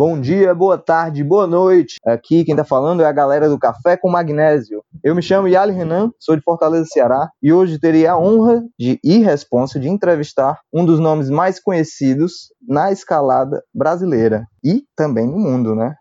Bom dia, boa tarde, boa noite. Aqui quem tá falando é a galera do Café com Magnésio. Eu me chamo Yali Renan, sou de Fortaleza, Ceará, e hoje teria a honra de e responsa de entrevistar um dos nomes mais conhecidos na escalada brasileira e também no mundo, né?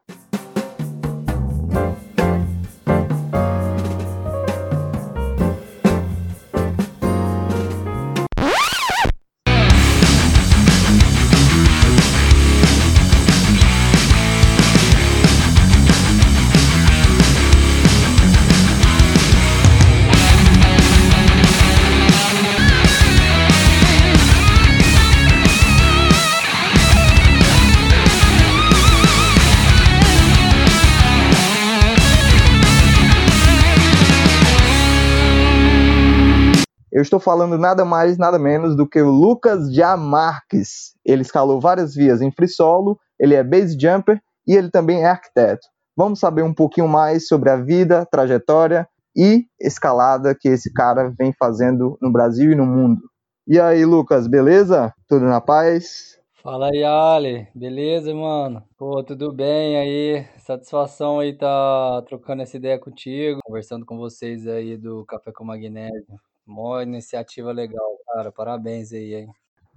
Estou falando nada mais, nada menos do que o Lucas Jamarques. Ele escalou várias vias em free solo, ele é base jumper e ele também é arquiteto. Vamos saber um pouquinho mais sobre a vida, trajetória e escalada que esse cara vem fazendo no Brasil e no mundo. E aí, Lucas, beleza? Tudo na paz? Fala aí, Ali. Beleza, mano? Pô, tudo bem aí? Satisfação aí tá trocando essa ideia contigo, conversando com vocês aí do Café com Magnésio. Mó iniciativa legal, cara. Parabéns aí, hein?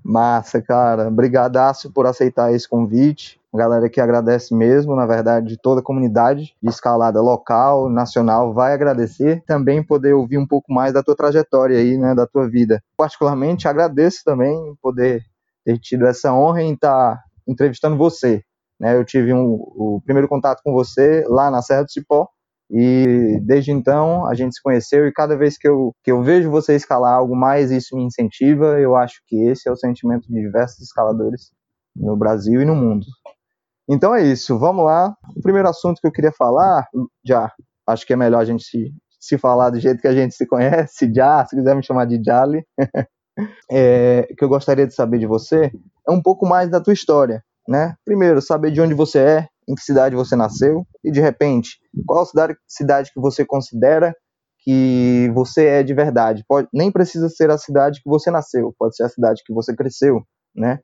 Massa, cara. Brigadaço por aceitar esse convite. Galera que agradece mesmo, na verdade, toda a comunidade de escalada local, nacional, vai agradecer. Também poder ouvir um pouco mais da tua trajetória aí, né, da tua vida. Particularmente, agradeço também poder ter tido essa honra em estar tá entrevistando você. Né, eu tive um, o primeiro contato com você lá na Serra do Cipó, e desde então a gente se conheceu e cada vez que eu, que eu vejo você escalar algo mais, isso me incentiva. Eu acho que esse é o sentimento de diversos escaladores no Brasil e no mundo. Então é isso, vamos lá. O primeiro assunto que eu queria falar, já acho que é melhor a gente se, se falar do jeito que a gente se conhece, já, se quiser me chamar de Jali, é, que eu gostaria de saber de você é um pouco mais da tua história, né? Primeiro, saber de onde você é, em que cidade você nasceu e de repente qual cidade, cidade que você considera que você é de verdade. Pode, nem precisa ser a cidade que você nasceu, pode ser a cidade que você cresceu, né?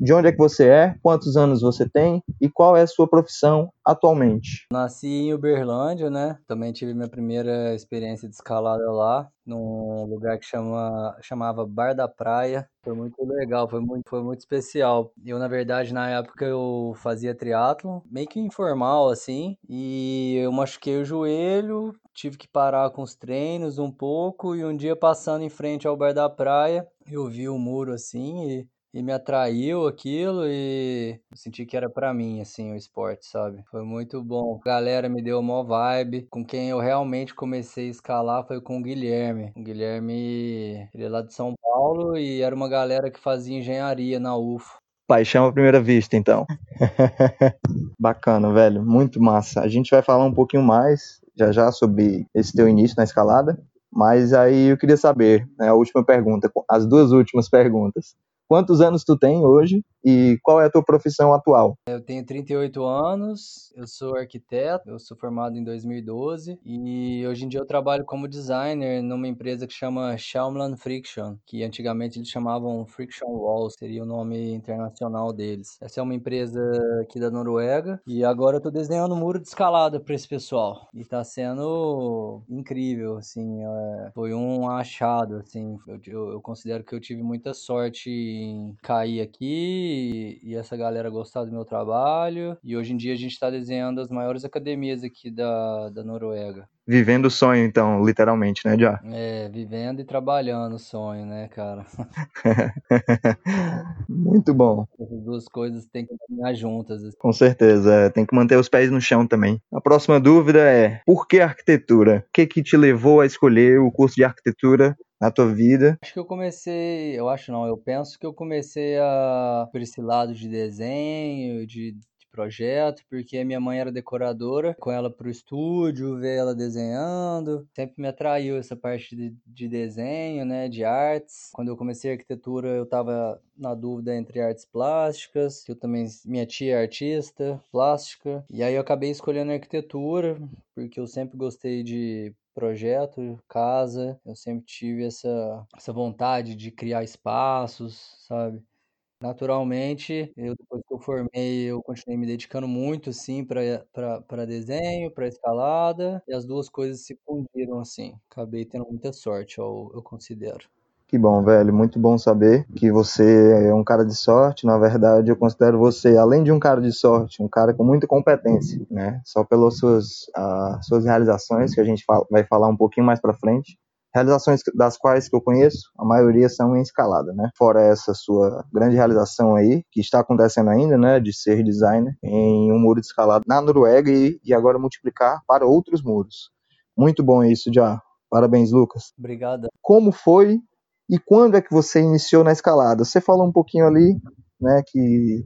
De onde é que você é, quantos anos você tem e qual é a sua profissão atualmente? Nasci em Uberlândia, né? Também tive minha primeira experiência de escalada lá, num lugar que chama, chamava Bar da Praia. Foi muito legal, foi muito, foi muito especial. Eu, na verdade, na época eu fazia triatlo, meio que informal assim, e eu machuquei o joelho, tive que parar com os treinos um pouco e um dia passando em frente ao Bar da Praia, eu vi o muro assim e e me atraiu aquilo e senti que era para mim, assim, o esporte, sabe? Foi muito bom. A galera me deu uma vibe. Com quem eu realmente comecei a escalar foi com o Guilherme. O Guilherme, ele é lá de São Paulo e era uma galera que fazia engenharia na UFO. Paixão à primeira vista, então. Bacana, velho. Muito massa. A gente vai falar um pouquinho mais já já sobre esse teu início na escalada. Mas aí eu queria saber, né, a última pergunta, as duas últimas perguntas. Quantos anos tu tem hoje e qual é a tua profissão atual? Eu tenho 38 anos, eu sou arquiteto, eu sou formado em 2012 e hoje em dia eu trabalho como designer numa empresa que chama Schaumlan Friction, que antigamente eles chamavam Friction Walls, seria o nome internacional deles. Essa é uma empresa aqui da Noruega e agora eu tô desenhando um muro de escalada para esse pessoal e tá sendo incrível, assim, é, foi um achado, assim, eu, eu, eu considero que eu tive muita sorte em cair aqui e, essa galera gostar do meu trabalho. E hoje em dia a gente está desenhando as maiores academias aqui da, da Noruega. Vivendo o sonho, então, literalmente, né, Já? É, vivendo e trabalhando o sonho, né, cara? Muito bom. Essas duas coisas têm que caminhar juntas. Assim. Com certeza, é, tem que manter os pés no chão também. A próxima dúvida é: por que arquitetura? O que, que te levou a escolher o curso de arquitetura na tua vida? Acho que eu comecei, eu acho não, eu penso que eu comecei a por esse lado de desenho, de projeto, porque minha mãe era decoradora, com ela pro estúdio, ver ela desenhando. Sempre me atraiu essa parte de, de desenho, né, de artes. Quando eu comecei arquitetura, eu tava na dúvida entre artes plásticas, eu também, minha tia é artista plástica, e aí eu acabei escolhendo arquitetura, porque eu sempre gostei de projeto, casa, eu sempre tive essa, essa vontade de criar espaços, sabe? Naturalmente, eu depois que eu formei, eu continuei me dedicando muito, assim, para desenho, para escalada, e as duas coisas se fundiram, assim. Acabei tendo muita sorte, eu, eu considero. Que bom, velho. Muito bom saber que você é um cara de sorte. Na verdade, eu considero você, além de um cara de sorte, um cara com muita competência, né? Só pelas suas, uh, suas realizações, que a gente fala, vai falar um pouquinho mais para frente. Realizações das quais que eu conheço, a maioria são em escalada, né? Fora essa sua grande realização aí, que está acontecendo ainda, né? De ser designer em um muro de escalada na Noruega e, e agora multiplicar para outros muros. Muito bom isso, já. Parabéns, Lucas. Obrigado. Como foi e quando é que você iniciou na escalada? Você falou um pouquinho ali, né, que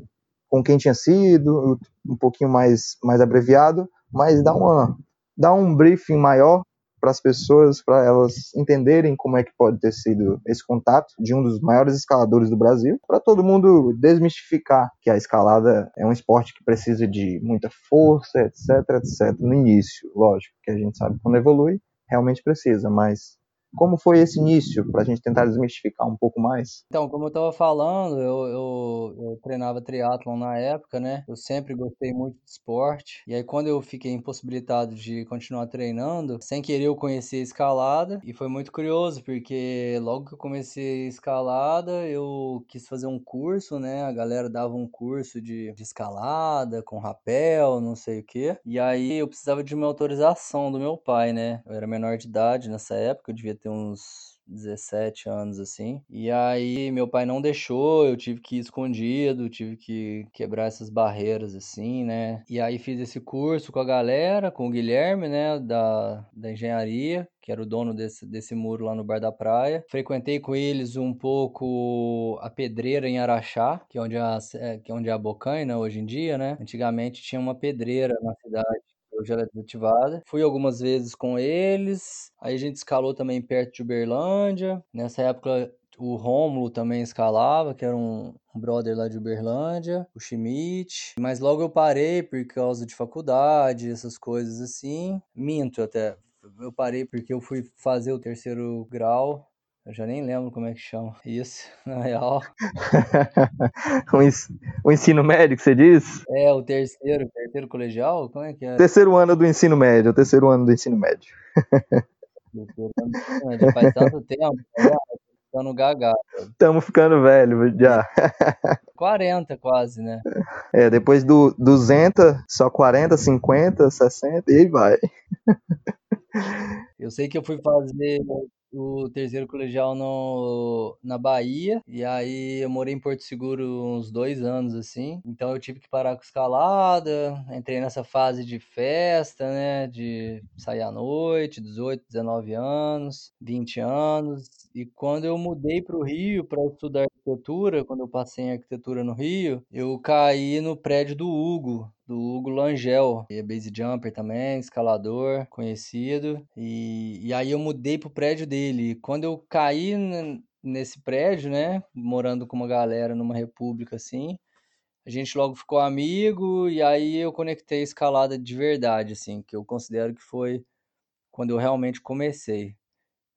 com quem tinha sido, um pouquinho mais, mais abreviado, mas dá, uma, dá um briefing maior para as pessoas, para elas entenderem como é que pode ter sido esse contato de um dos maiores escaladores do Brasil, para todo mundo desmistificar que a escalada é um esporte que precisa de muita força, etc, etc. No início, lógico, que a gente sabe quando evolui, realmente precisa, mas como foi esse início, para a gente tentar desmistificar um pouco mais? Então, como eu estava falando, eu, eu, eu treinava triatlon na época, né? Eu sempre gostei muito de esporte. E aí, quando eu fiquei impossibilitado de continuar treinando, sem querer eu conheci a escalada. E foi muito curioso, porque logo que eu comecei a escalada, eu quis fazer um curso, né? A galera dava um curso de, de escalada, com rapel, não sei o quê. E aí, eu precisava de uma autorização do meu pai, né? Eu era menor de idade nessa época, eu devia ter uns 17 anos assim. E aí meu pai não deixou, eu tive que ir escondido, tive que quebrar essas barreiras assim, né? E aí fiz esse curso com a galera, com o Guilherme, né, da, da engenharia, que era o dono desse, desse muro lá no Bar da Praia. Frequentei com eles um pouco a pedreira em Araxá, que é onde é a, que é onde é a Bocaina hoje em dia, né? Antigamente tinha uma pedreira na cidade hoje ela desativada. Fui algumas vezes com eles, aí a gente escalou também perto de Uberlândia. Nessa época o Rômulo também escalava, que era um, brother lá de Uberlândia, o Schmidt. Mas logo eu parei por causa de faculdade, essas coisas assim. Minto até. Eu parei porque eu fui fazer o terceiro grau eu já nem lembro como é que chama isso, na real. o ensino médio que você diz? É, o terceiro, terceiro colegial? Como é que é? Terceiro ano do ensino médio, o terceiro ano do ensino médio. Já faz tanto tempo, né? ficando gaga. Estamos ficando velho já. 40 quase, né? É, depois do 200, só 40, 50, 60 e aí vai. Eu sei que eu fui fazer o terceiro colegial no, na Bahia. E aí eu morei em Porto Seguro uns dois anos, assim. Então eu tive que parar com escalada. Entrei nessa fase de festa, né? De sair à noite, 18, 19 anos, 20 anos. E quando eu mudei para o Rio para estudar arquitetura, quando eu passei em arquitetura no Rio, eu caí no prédio do Hugo, do Hugo Langel, é base jumper também, escalador, conhecido. E, e aí eu mudei pro prédio dele. Quando eu caí nesse prédio, né, morando com uma galera numa república assim, a gente logo ficou amigo e aí eu conectei a escalada de verdade, assim, que eu considero que foi quando eu realmente comecei.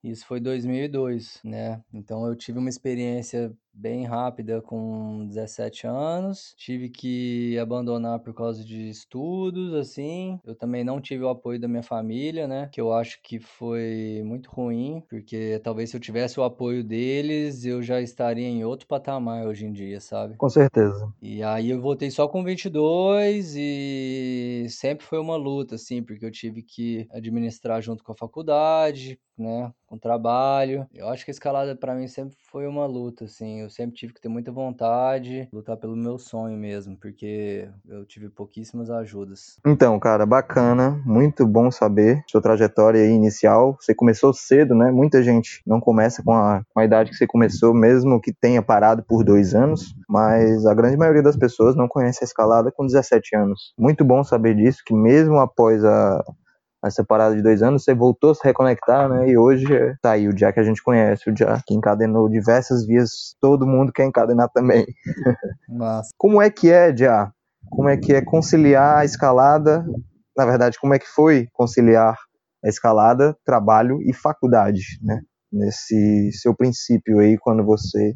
Isso foi 2002, né? Então eu tive uma experiência bem rápida com 17 anos. Tive que abandonar por causa de estudos, assim. Eu também não tive o apoio da minha família, né? Que eu acho que foi muito ruim, porque talvez se eu tivesse o apoio deles, eu já estaria em outro patamar hoje em dia, sabe? Com certeza. E aí eu voltei só com 22 e sempre foi uma luta, assim, porque eu tive que administrar junto com a faculdade, né? Com trabalho. Eu acho que a escalada para mim sempre foi uma luta, assim eu sempre tive que ter muita vontade, lutar pelo meu sonho mesmo, porque eu tive pouquíssimas ajudas. Então, cara, bacana, muito bom saber sua trajetória inicial. Você começou cedo, né? Muita gente não começa com a, com a idade que você começou, mesmo que tenha parado por dois anos, mas a grande maioria das pessoas não conhece a escalada com 17 anos. Muito bom saber disso, que mesmo após a, essa parada de dois anos, você voltou a se reconectar, né? E hoje tá aí o Já que a gente conhece, o Já que encadenou diversas vias, todo mundo quer encadenar também. Como é que é, Já? Como é que é conciliar a escalada? Na verdade, como é que foi conciliar a escalada, trabalho e faculdade, né? Nesse seu princípio aí, quando você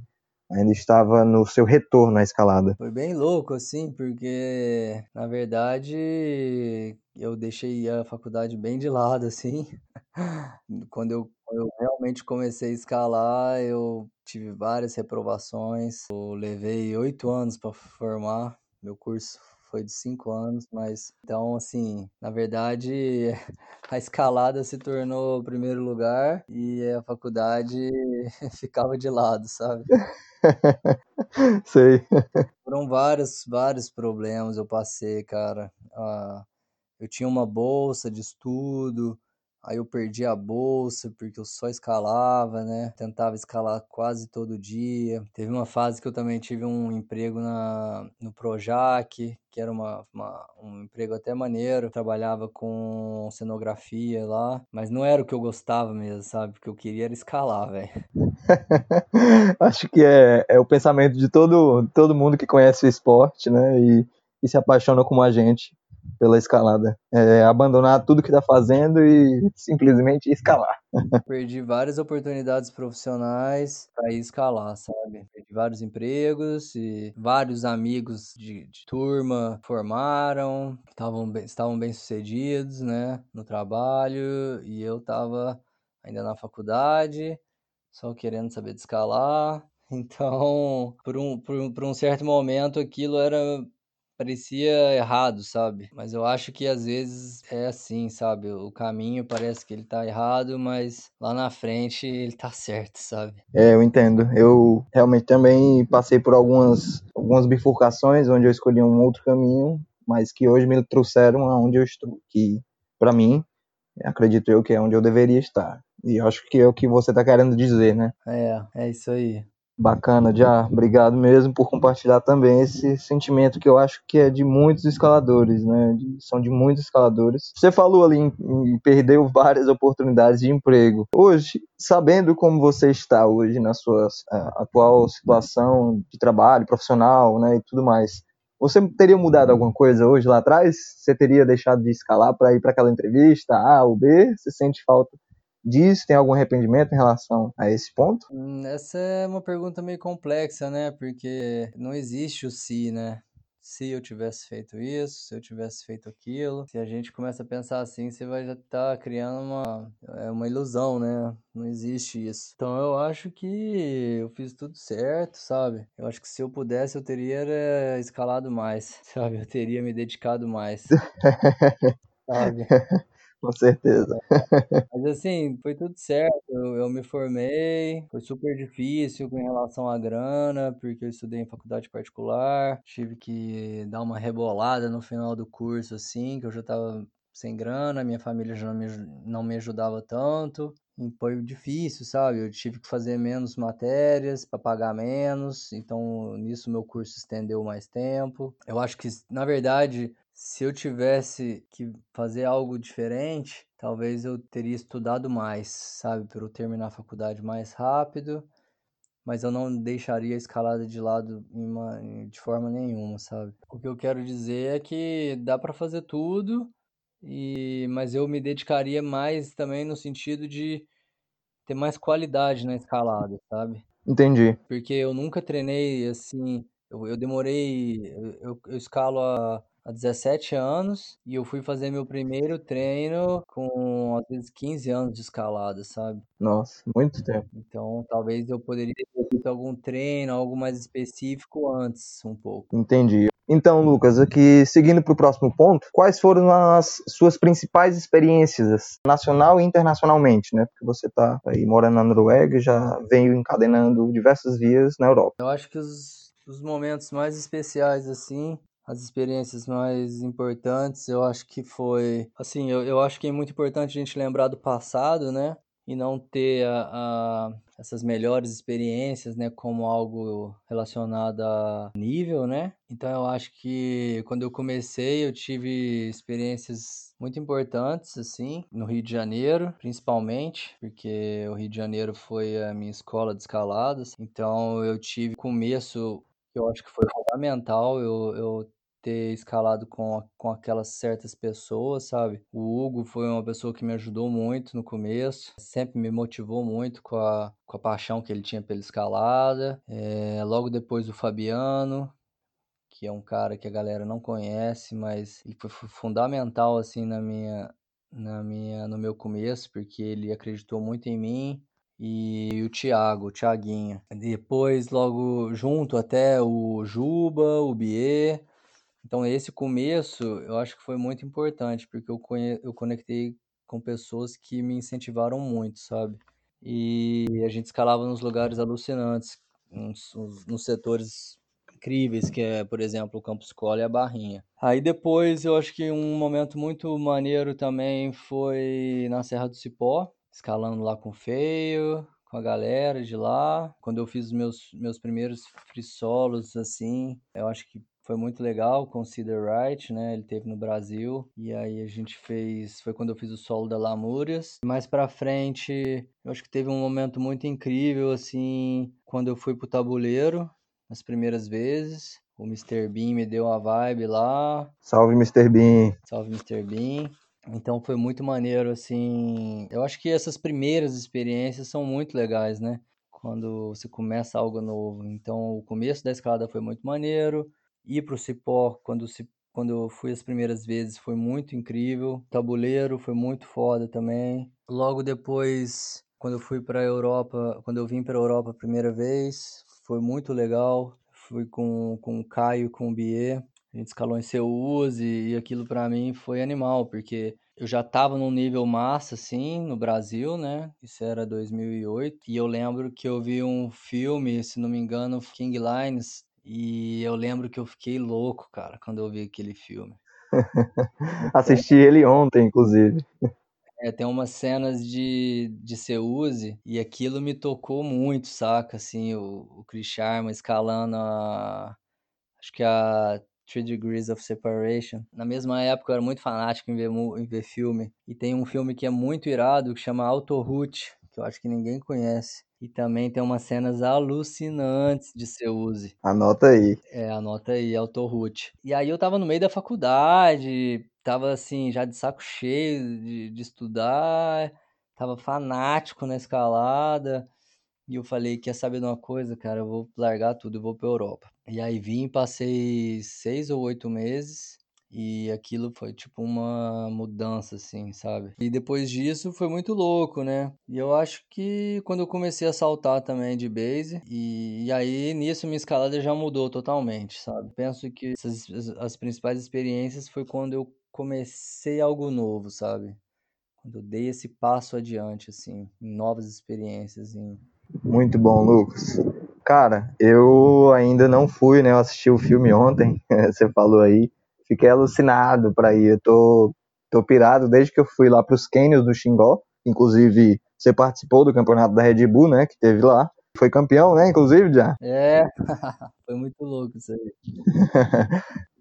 ainda estava no seu retorno à escalada? Foi bem louco, assim, porque na verdade eu deixei a faculdade bem de lado, assim. Quando eu, eu realmente comecei a escalar, eu tive várias reprovações. Eu levei oito anos para formar. Meu curso foi de cinco anos, mas então, assim, na verdade, a escalada se tornou o primeiro lugar e a faculdade ficava de lado, sabe? Sei. Foram vários, vários problemas eu passei, cara. Ah, eu tinha uma bolsa de estudo, aí eu perdi a bolsa porque eu só escalava, né? Tentava escalar quase todo dia. Teve uma fase que eu também tive um emprego na, no Projac, que era uma, uma, um emprego até maneiro. Trabalhava com cenografia lá, mas não era o que eu gostava mesmo, sabe? Porque eu queria era escalar, velho. Acho que é, é o pensamento de todo, todo mundo que conhece o esporte, né? E, e se apaixona como a gente pela escalada. É abandonar tudo que está fazendo e simplesmente escalar. Perdi várias oportunidades profissionais para escalar, sabe? Perdi vários empregos e vários amigos de, de turma formaram, estavam bem, estavam bem sucedidos, né, no trabalho e eu estava ainda na faculdade, só querendo saber de escalar. Então, por um, por, um- por um certo momento, aquilo era parecia errado, sabe? Mas eu acho que às vezes é assim, sabe? O caminho parece que ele tá errado, mas lá na frente ele tá certo, sabe? É, eu entendo. Eu realmente também passei por algumas, algumas bifurcações onde eu escolhi um outro caminho, mas que hoje me trouxeram aonde eu estou, que para mim, acredito eu que é onde eu deveria estar. E eu acho que é o que você está querendo dizer, né? É, é isso aí. Bacana, já. Obrigado mesmo por compartilhar também esse sentimento que eu acho que é de muitos escaladores, né? São de muitos escaladores. Você falou ali em, em perdeu várias oportunidades de emprego. Hoje, sabendo como você está hoje na sua atual situação de trabalho profissional, né, e tudo mais, você teria mudado alguma coisa hoje lá atrás? Você teria deixado de escalar para ir para aquela entrevista A ou B? Você sente falta disso? Tem algum arrependimento em relação a esse ponto? Hum, Essa é uma pergunta meio complexa, né? Porque não existe o se, né? Se eu tivesse feito isso, se eu tivesse feito aquilo. Se a gente começa a pensar assim, você vai já estar criando uma, é uma ilusão, né? Não existe isso. Então eu acho que eu fiz tudo certo, sabe? Eu acho que se eu pudesse, eu teria escalado mais, sabe? Eu teria me dedicado mais, sabe? Com certeza. Mas assim, foi tudo certo. Eu, eu me formei, foi super difícil com relação à grana, porque eu estudei em faculdade particular, tive que dar uma rebolada no final do curso, assim, que eu já tava sem grana, minha família já não me, não me ajudava tanto. Foi difícil, sabe? Eu tive que fazer menos matérias para pagar menos, então nisso meu curso estendeu mais tempo. Eu acho que, na verdade, se eu tivesse que fazer algo diferente, talvez eu teria estudado mais, sabe? Para eu terminar a faculdade mais rápido, mas eu não deixaria a escalada de lado uma- de forma nenhuma, sabe? O que eu quero dizer é que dá para fazer tudo, e mas eu me dedicaria mais também no sentido de ter mais qualidade na escalada, sabe? Entendi. Porque eu nunca treinei assim. Eu, eu demorei. Eu, eu, escalo há, há 17 anos e eu fui fazer meu primeiro treino com às vezes 15 anos de escalada, sabe? Nossa, muito tempo. Então talvez eu poderia ter feito algum treino, algo mais específico antes, um pouco. Entendi. Então, Lucas, aqui seguindo para o próximo ponto, quais foram as suas principais experiências, nacional e internacionalmente, né? Porque você está aí morando na Noruega e já veio encadenando diversas vias na Europa. Eu acho que os, os momentos mais especiais, assim, as experiências mais importantes, eu acho que foi. Assim, eu, eu acho que é muito importante a gente lembrar do passado, né? E não ter a, a- essas melhores experiências, né? Como algo relacionado a nível, né? Então eu acho que quando eu comecei, eu tive experiências muito importantes, assim, no Rio de Janeiro, principalmente, porque o Rio de Janeiro foi a minha escola de escaladas. Então eu tive começo, que eu acho que foi fundamental, eu, eu ter escalado com, com aquelas certas pessoas, sabe? O Hugo foi uma pessoa que me ajudou muito no começo, sempre me motivou muito com a, com a paixão que ele tinha pela escalada. É, logo depois o Fabiano, que é um cara que a galera não conhece, mas ele foi fundamental assim na minha na minha no meu começo, porque ele acreditou muito em mim e o Thiago, o Thiaguinho. Depois logo junto até o Juba, o Bier. Então esse começo eu acho que foi muito importante, porque eu conhe... eu conectei com pessoas que me incentivaram muito, sabe? E a gente escalava nos lugares alucinantes, nos, nos setores incríveis, que é, por exemplo, o Campus Escola e a Barrinha. Aí depois eu acho que um momento muito maneiro também foi na Serra do Cipó, escalando lá com o Feio, com a galera de lá. Quando eu fiz os meus, meus primeiros free solos, assim, eu acho que foi muito legal com o Cedar Wright, né? Ele teve no Brasil. E aí a gente fez. Foi quando eu fiz o solo da Lamúrias. Mais pra frente, eu acho que teve um momento muito incrível, assim, quando eu fui pro tabuleiro as primeiras vezes. O Mr. Bean me deu a vibe lá. Salve, Mr. Bean. Salve, Mr. Bean. Então foi muito maneiro, assim. Eu acho que essas primeiras experiências são muito legais, né? Quando você começa algo novo. Então o começo da escalada foi muito maneiro. Ir pro Cipó, quando, quando eu fui as primeiras vezes, foi muito incrível. Tabuleiro foi muito foda também. Logo depois, quando eu fui pra Europa, quando eu vim pra Europa a primeira vez, foi muito legal. Fui com, com o Caio, com o Bier, a gente escalou em Seus e, e aquilo para mim foi animal, porque eu já tava num nível massa, assim, no Brasil, né? Isso era 2008. E eu lembro que eu vi um filme, se não me engano, King Lines, e eu lembro que eu fiquei louco, cara, quando eu vi aquele filme. Assisti ele ontem, inclusive. É, tem umas cenas de, de Seuse e aquilo me tocou muito, saca? Assim, o, o Chris Sharma escalando a. Acho que a Three Degrees of Separation. Na mesma época eu era muito fanático em ver, em ver filme. E tem um filme que é muito irado que chama Autoroute, que eu acho que ninguém conhece. E também tem umas cenas alucinantes de Seuse. Anota aí. É, anota aí, Autoroute. E aí eu tava no meio da faculdade, tava assim, já de saco cheio de, de estudar, tava fanático na escalada. E eu falei, quer saber de uma coisa, cara? Eu vou largar tudo, eu vou pra Europa. E aí vim, passei seis ou oito meses. E aquilo foi tipo uma mudança, assim, sabe? E depois disso foi muito louco, né? E eu acho que quando eu comecei a saltar também de base, e, e aí nisso minha escalada já mudou totalmente, sabe? Penso que essas, as principais experiências foi quando eu comecei algo novo, sabe? Quando eu dei esse passo adiante, assim, em novas experiências. Em... Muito bom, Lucas. Cara, eu ainda não fui, né? Eu assisti o filme ontem, você falou aí. Fiquei alucinado para ir. Eu tô, tô pirado desde que eu fui lá pros Canyons do Xingó. Inclusive, você participou do campeonato da Red Bull, né? Que teve lá. Foi campeão, né? Inclusive, já. É, foi muito louco isso aí.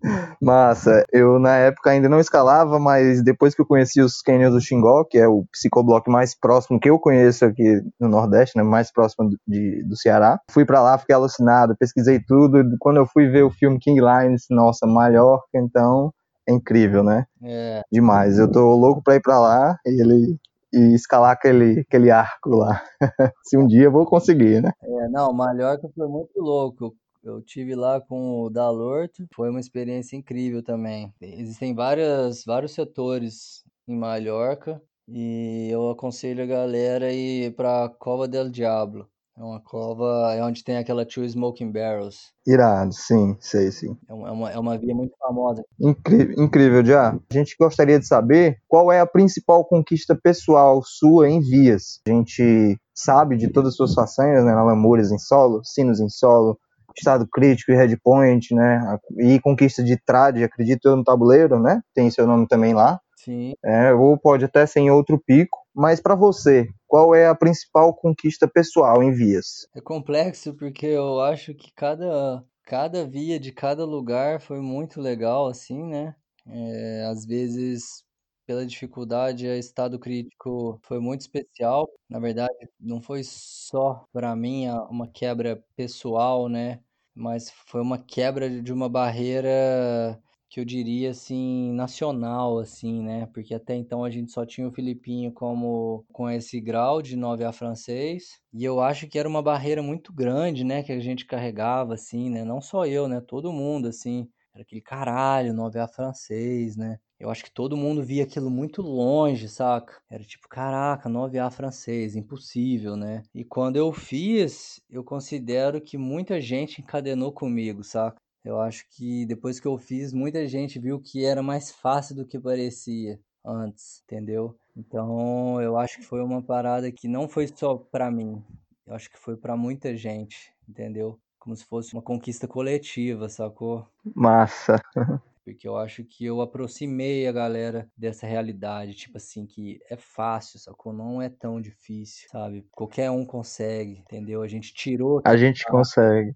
Massa, eu na época ainda não escalava, mas depois que eu conheci os canyons do Xingó, que é o psicoblock mais próximo que eu conheço aqui no Nordeste, né, mais próximo de, do Ceará, fui para lá, fiquei alucinado, pesquisei tudo. Quando eu fui ver o filme King Lines, nossa, Mallorca, então é incrível, né? É. Demais. Eu tô louco para ir para lá e ele e escalar aquele, aquele arco lá. Se um dia eu vou conseguir, né? É, não, Mallorca foi muito louco. Eu tive lá com o Dalorto, foi uma experiência incrível também. Existem várias, vários setores em Mallorca e eu aconselho a galera a ir para Cova del Diablo. É uma cova, é onde tem aquela Two Smoking Barrels. Irado, sim, sei, sim. É uma, é uma via muito famosa. Incrível, incrível, já. A gente gostaria de saber qual é a principal conquista pessoal sua em vias. A gente sabe de todas as suas façanhas, né, na Lamúrias em solo, Sinos em solo, estado crítico e headpoint, né? E conquista de trade, acredito eu, no tabuleiro, né? Tem seu nome também lá. Sim. É, ou pode até ser em outro pico. Mas para você, qual é a principal conquista pessoal em vias? É complexo porque eu acho que cada, cada via de cada lugar foi muito legal, assim, né? É, às vezes pela dificuldade, a estado crítico foi muito especial. Na verdade, não foi só para mim uma quebra pessoal, né? Mas foi uma quebra de uma barreira que eu diria assim nacional assim, né? Porque até então a gente só tinha o Filipinho como com esse grau de 9A francês, e eu acho que era uma barreira muito grande, né, que a gente carregava assim, né? Não só eu, né, todo mundo assim. Era aquele caralho, 9A francês, né? Eu acho que todo mundo via aquilo muito longe, saca? Era tipo, caraca, 9A francês, impossível, né? E quando eu fiz, eu considero que muita gente encadenou comigo, saca? Eu acho que depois que eu fiz, muita gente viu que era mais fácil do que parecia antes, entendeu? Então, eu acho que foi uma parada que não foi só pra mim. Eu acho que foi pra muita gente, entendeu? Como se fosse uma conquista coletiva, sacou? Massa. Porque eu acho que eu aproximei a galera dessa realidade, tipo assim, que é fácil, sacou? Não é tão difícil, sabe? Qualquer um consegue, entendeu? A gente tirou. A gente consegue.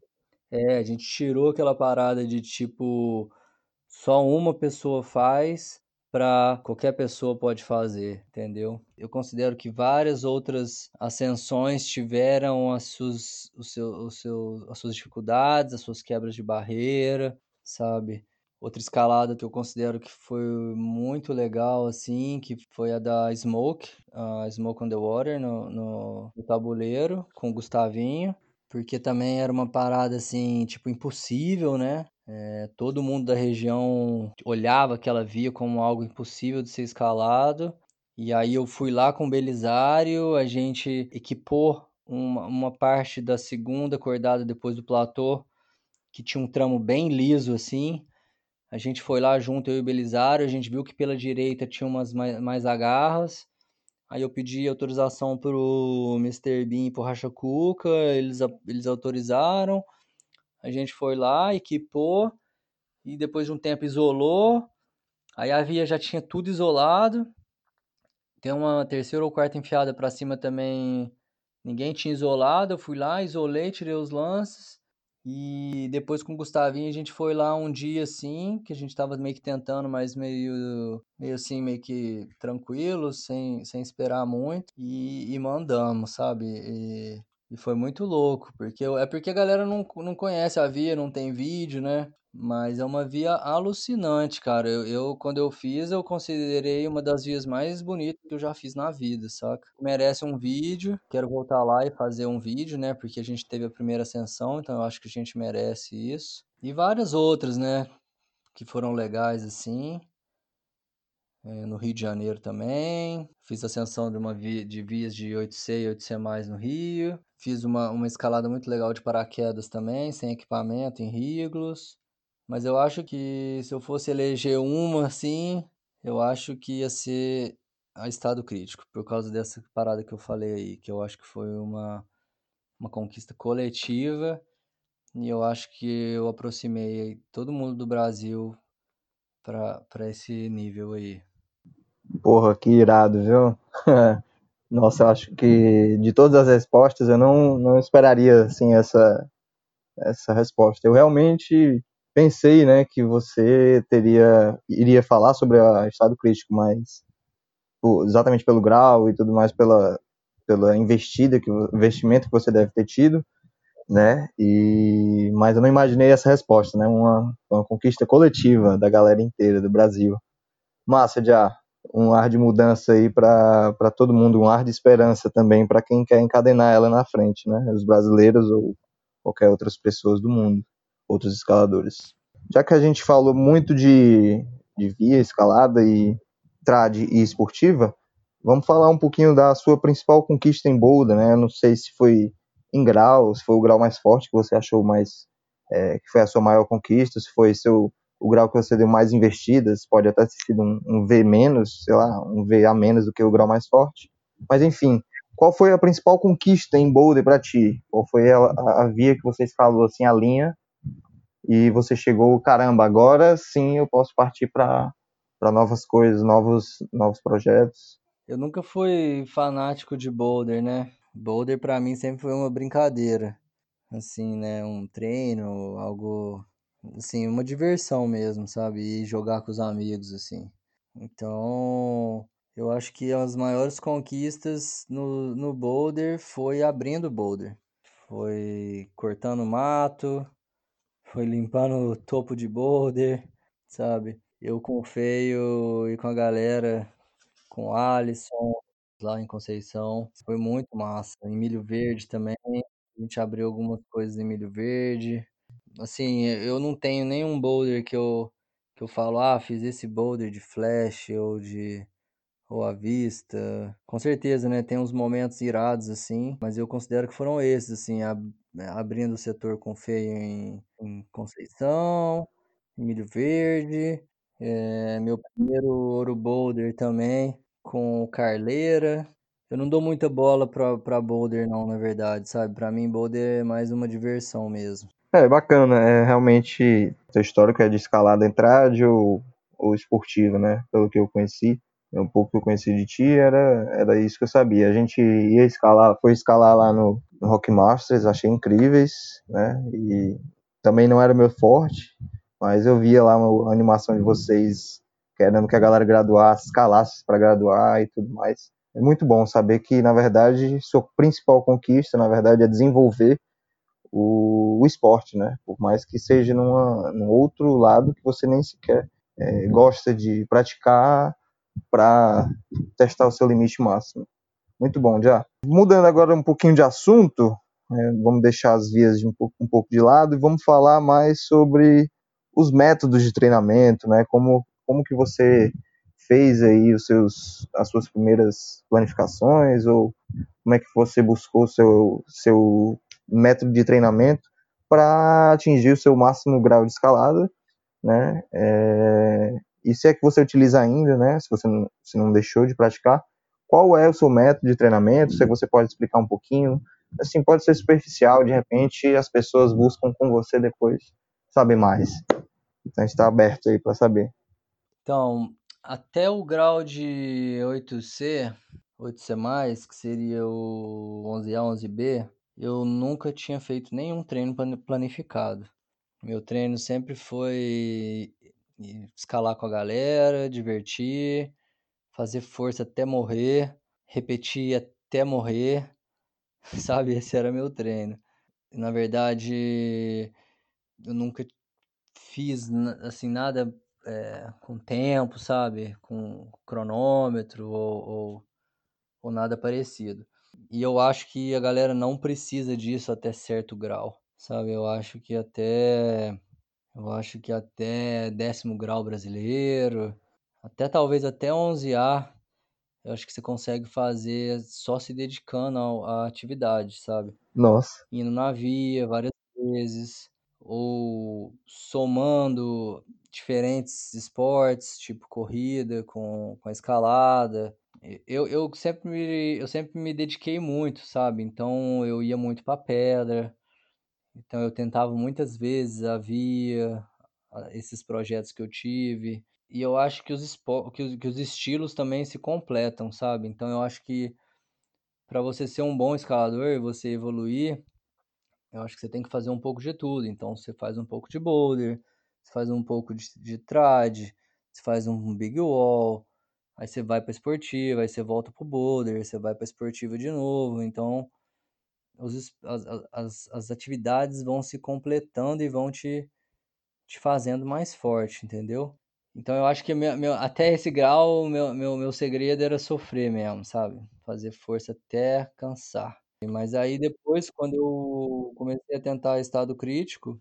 É, a gente tirou aquela parada de tipo, só uma pessoa faz para qualquer pessoa pode fazer, entendeu? Eu considero que várias outras ascensões tiveram as suas, o seu, o seu, as suas dificuldades, as suas quebras de barreira, sabe? Outra escalada que eu considero que foi muito legal, assim, que foi a da Smoke, a Smoke on the Water, no, no, no tabuleiro, com o Gustavinho porque também era uma parada assim, tipo, impossível, né? É, todo mundo da região olhava aquela via como algo impossível de ser escalado. E aí eu fui lá com o Belisário, a gente equipou uma, uma parte da segunda cordada depois do platô, que tinha um tramo bem liso assim. A gente foi lá junto, eu e o Belisário, a gente viu que pela direita tinha umas mais, mais agarras. Aí eu pedi autorização pro Mr. Bean e pro Racha Cuca, eles, eles autorizaram. A gente foi lá, equipou e depois de um tempo isolou. Aí a via já tinha tudo isolado. Tem uma terceira ou quarta enfiada para cima também. Ninguém tinha isolado. Eu fui lá, isolei, tirei os lances. E depois com o Gustavinho a gente foi lá um dia assim, que a gente tava meio que tentando, mas meio, meio assim, meio que tranquilo, sem, sem esperar muito. E, e mandamos, sabe? E, e foi muito louco, porque é porque a galera não, não conhece a via, não tem vídeo, né? Mas é uma via alucinante, cara. Eu, eu, quando eu fiz, eu considerei uma das vias mais bonitas que eu já fiz na vida, saca? Merece um vídeo. Quero voltar lá e fazer um vídeo, né? Porque a gente teve a primeira ascensão, então eu acho que a gente merece isso. E várias outras, né? Que foram legais assim. É, no Rio de Janeiro também. Fiz ascensão de uma via, de vias de 8C e 8C+, no Rio. Fiz uma, uma escalada muito legal de paraquedas também, sem equipamento, em Riglos. Mas eu acho que se eu fosse eleger uma, assim, eu acho que ia ser a estado crítico, por causa dessa parada que eu falei aí, que eu acho que foi uma, uma conquista coletiva e eu acho que eu aproximei todo mundo do Brasil para esse nível aí. Porra, que irado, viu? Nossa, eu acho que de todas as respostas eu não, não esperaria assim essa essa resposta. Eu realmente pensei, né, que você teria iria falar sobre o estado crítico, mas exatamente pelo grau e tudo mais pela pela investida que investimento que você deve ter tido, né? E mas eu não imaginei essa resposta, né? Uma, uma conquista coletiva da galera inteira do Brasil. Massa já um ar de mudança aí para todo mundo, um ar de esperança também para quem quer encadenar ela na frente, né? Os brasileiros ou qualquer outras pessoas do mundo outros escaladores. Já que a gente falou muito de, de via escalada e trad e esportiva, vamos falar um pouquinho da sua principal conquista em boulder, né? Não sei se foi em grau, se foi o grau mais forte que você achou mais é, que foi a sua maior conquista, se foi seu o grau que você deu mais investidas, pode até ter sido um, um V menos, sei lá, um V a menos do que o grau mais forte. Mas enfim, qual foi a principal conquista em boulder para ti? Qual foi a, a, via que você escalou assim a linha e você chegou, caramba, agora sim eu posso partir para novas coisas, novos, novos projetos. Eu nunca fui fanático de boulder, né? Boulder para mim sempre foi uma brincadeira, assim, né? Um treino, algo, assim, uma diversão mesmo, sabe? E jogar com os amigos, assim. Então, eu acho que as maiores conquistas no, no boulder foi abrindo o boulder. Foi cortando mato, foi limpando o topo de boulder, sabe? Eu com o Feio e com a galera, com o Alisson, lá em Conceição. Foi muito massa. Em Milho Verde também. A gente abriu algumas coisas em Milho Verde. Assim, eu não tenho nenhum boulder que eu, que eu falo, ah, fiz esse boulder de flash ou de ou à vista. Com certeza, né? Tem uns momentos irados assim, mas eu considero que foram esses, assim, ab abrindo o setor com feio em, em Conceição, em Milho Verde, é, meu primeiro ouro boulder também com Carleira. Eu não dou muita bola pra, pra boulder, não, na verdade, sabe? Pra mim, boulder é mais uma diversão mesmo. É, bacana. É realmente história que é de escalada entrada ou, ou esportiva, né? Pelo que eu conheci. Um pouco que eu conheci de ti era, era isso que eu sabia. A gente ia escalar, foi escalar lá no, no Rock Masters, achei incríveis, né? E também não era meu forte, mas eu via lá a animação de vocês querendo que a galera graduasse, escalasse para graduar e tudo mais. É muito bom saber que, na verdade, sua principal conquista, na verdade, é desenvolver o, o esporte, né? Por mais que seja numa, num outro lado que você nem sequer é, gosta de praticar para testar o seu limite máximo. Muito bom, já. Mudando agora um pouquinho de assunto, é, vamos deixar as vias de um, pouco, um pouco de lado e vamos falar mais sobre os métodos de treinamento, né? Como, como que você fez aí os seus, as suas primeiras planificações ou como é que você buscou seu seu método de treinamento para atingir o seu máximo grau de escalada, né? É, e se é que você utiliza ainda, né? Se você não, se não deixou de praticar, qual é o seu método de treinamento? Se você pode explicar um pouquinho, assim pode ser superficial, de repente as pessoas buscam com você depois saber mais. Então está aberto aí para saber. Então, até o grau de 8C, 8C+, que seria o 11A, 11B, eu nunca tinha feito nenhum treino planificado. Meu treino sempre foi escalar com a galera, divertir, fazer força até morrer, repetir até morrer, sabe? Esse era meu treino. Na verdade, eu nunca fiz assim nada é, com tempo, sabe? Com cronômetro ou, ou, ou nada parecido. E eu acho que a galera não precisa disso até certo grau, sabe? Eu acho que até eu acho que até décimo grau brasileiro, até talvez até 11A, eu acho que você consegue fazer só se dedicando à atividade, sabe? Nossa. Indo na via várias vezes, ou somando diferentes esportes, tipo corrida com, com a escalada. Eu, eu, sempre me, eu sempre me dediquei muito, sabe? Então eu ia muito para pedra, então eu tentava muitas vezes, havia esses projetos que eu tive. E eu acho que os, que os, que os estilos também se completam, sabe? Então eu acho que para você ser um bom escalador, você evoluir, eu acho que você tem que fazer um pouco de tudo. Então você faz um pouco de boulder, você faz um pouco de, de trad, você faz um big wall, aí você vai para esportiva, aí você volta pro boulder, você vai para esportiva de novo. Então os, as, as, as atividades vão se completando e vão te, te fazendo mais forte, entendeu? Então eu acho que meu, meu, até esse grau, meu, meu, meu segredo era sofrer mesmo, sabe? Fazer força até cansar. Mas aí depois, quando eu comecei a tentar estado crítico,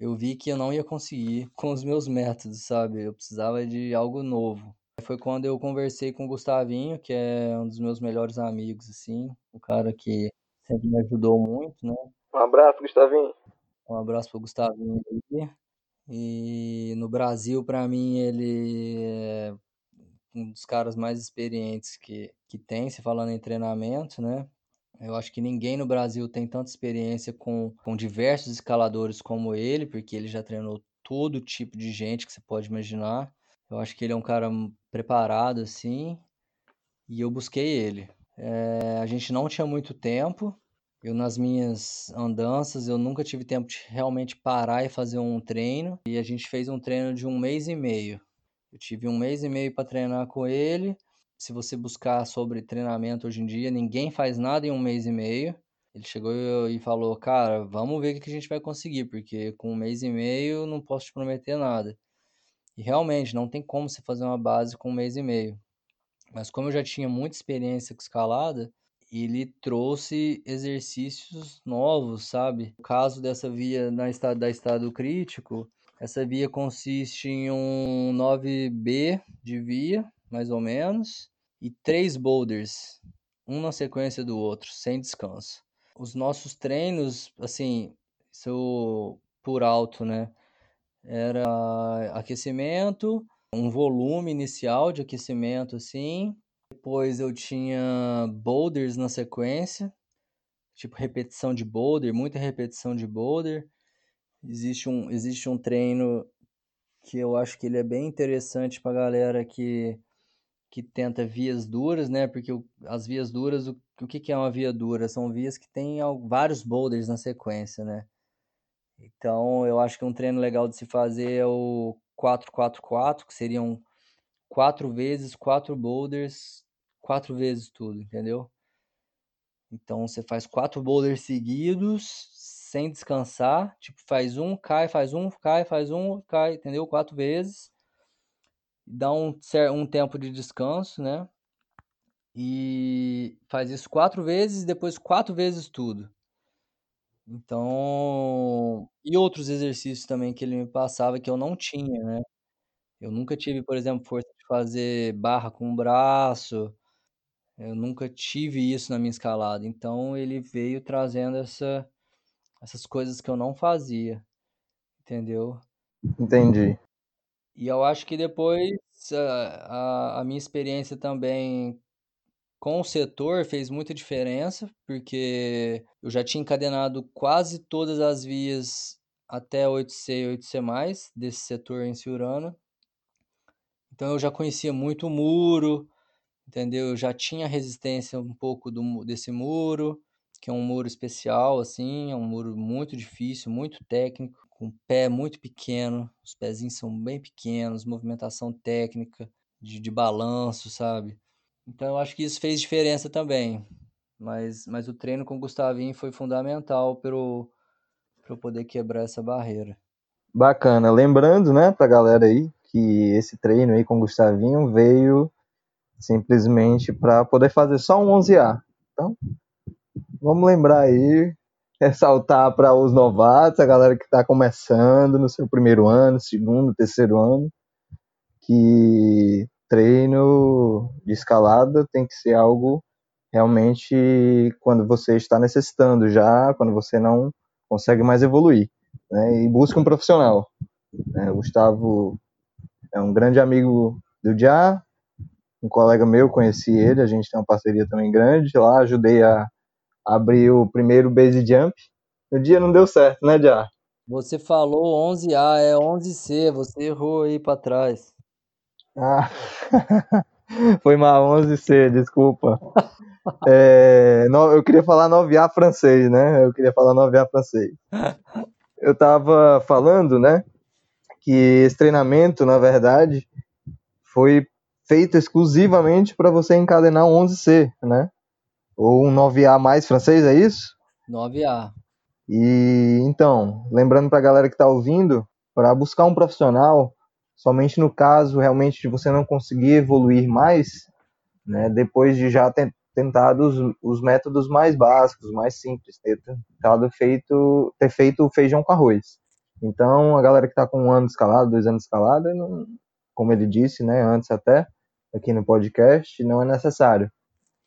eu vi que eu não ia conseguir com os meus métodos, sabe? Eu precisava de algo novo. Foi quando eu conversei com o Gustavinho, que é um dos meus melhores amigos, assim, um cara que sempre me ajudou muito, né? Um abraço, Gustavinho. Um abraço pro Gustavinho aí. E no Brasil, para mim, ele é um dos caras mais experientes que, que tem, se falando em treinamento, né? Eu acho que ninguém no Brasil tem tanta experiência com, com diversos escaladores como ele, porque ele já treinou todo tipo de gente que você pode imaginar. Eu acho que ele é um cara preparado, assim, e eu busquei ele. É, a gente não tinha muito tempo. Eu, nas minhas andanças, eu nunca tive tempo de realmente parar e fazer um treino. E a gente fez um treino de um mês e meio. Eu tive um mês e meio para treinar com ele. Se você buscar sobre treinamento hoje em dia, ninguém faz nada em um mês e meio. Ele chegou e falou: Cara, vamos ver o que a gente vai conseguir, porque com um mês e meio não posso te prometer nada. E realmente não tem como você fazer uma base com um mês e meio. Mas como eu já tinha muita experiência com escalada, ele trouxe exercícios novos, sabe? No caso dessa via na estado, da estado crítico, essa via consiste em um 9B de via, mais ou menos, e três boulders, um na sequência do outro, sem descanso. Os nossos treinos, assim, isso por alto, né? Era aquecimento, um volume inicial de aquecimento, assim. Depois eu tinha boulders na sequência, tipo repetição de boulder, muita repetição de boulder. Existe um, existe um treino que eu acho que ele é bem interessante para galera que, que tenta vias duras, né? Porque o, as vias duras, o, o que, que é uma via dura? São vias que tem vários boulders na sequência, né? Então, eu acho que um treino legal de se fazer é o 4-4-4, que seriam quatro vezes, quatro boulders, quatro vezes tudo, entendeu? Então, você faz quatro boulders seguidos, sem descansar. Tipo, faz um, cai, faz um, cai, faz um, cai, entendeu? Quatro vezes. Dá um, um tempo de descanso, né? E faz isso quatro vezes, depois quatro vezes tudo. Então, e outros exercícios também que ele me passava que eu não tinha, né? Eu nunca tive, por exemplo, força de fazer barra com o braço. Eu nunca tive isso na minha escalada. Então, ele veio trazendo essa, essas coisas que eu não fazia. Entendeu? Entendi. E eu acho que depois a, a, a minha experiência também com o setor fez muita diferença, porque eu já tinha encadenado quase todas as vias até 8C e 8C+, desse setor em Ciurana. Então eu já conhecia muito o muro, entendeu? Eu já tinha resistência um pouco do, desse muro, que é um muro especial, assim, é um muro muito difícil, muito técnico, com pé muito pequeno, os pezinhos são bem pequenos, movimentação técnica, de, de balanço, sabe? Então eu acho que isso fez diferença também. Mas, mas o treino com o Gustavinho foi fundamental para eu poder quebrar essa barreira. Bacana. Lembrando, né, pra galera aí, que esse treino aí com o Gustavinho veio simplesmente para poder fazer só um 11A. Então, vamos lembrar aí, ressaltar para os novatos, a galera que está começando no seu primeiro ano, segundo, terceiro ano, que treino de escalada tem que ser algo realmente quando você está necessitando já, quando você não consegue mais evoluir, né? E busca um profissional. Né? O Gustavo é um grande amigo do Já, um colega meu, conheci ele, a gente tem uma parceria também grande lá, ajudei a abrir o primeiro base jump. No dia não deu certo, né, Já? Você falou 11A, é 11C, você errou aí para trás. Ah, foi mal, 11C, desculpa. É, eu queria falar 9A francês, né? Eu queria falar 9A francês. Eu tava falando, né, que esse treinamento, na verdade, foi feito exclusivamente para você encadenar um 11C, né? Ou um 9A mais francês, é isso? 9A. E então, lembrando para a galera que está ouvindo, para buscar um profissional, somente no caso realmente de você não conseguir evoluir mais, né, depois de já ter tentado os, os métodos mais básicos, mais simples, ter tentado feito, ter feito feijão com arroz. Então, a galera que está com um ano de escalada, dois anos de escalada, não, como ele disse, né, antes até, aqui no podcast, não é necessário.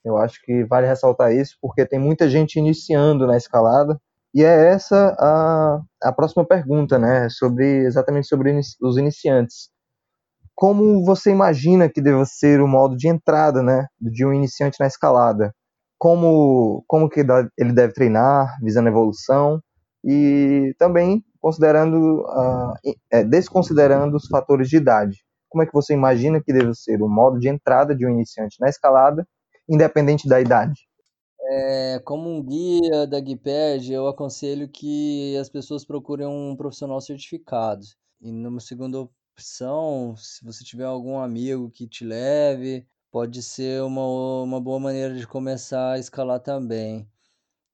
Eu acho que vale ressaltar isso, porque tem muita gente iniciando na escalada, e é essa a, a próxima pergunta, né? Sobre exatamente sobre os iniciantes. Como você imagina que deve ser o modo de entrada, né, de um iniciante na escalada? Como como que ele deve treinar, visando a evolução e também considerando uh, desconsiderando os fatores de idade. Como é que você imagina que deve ser o modo de entrada de um iniciante na escalada, independente da idade? É, como um guia da Guiped, eu aconselho que as pessoas procurem um profissional certificado. E numa segunda opção, se você tiver algum amigo que te leve, pode ser uma, uma boa maneira de começar a escalar também.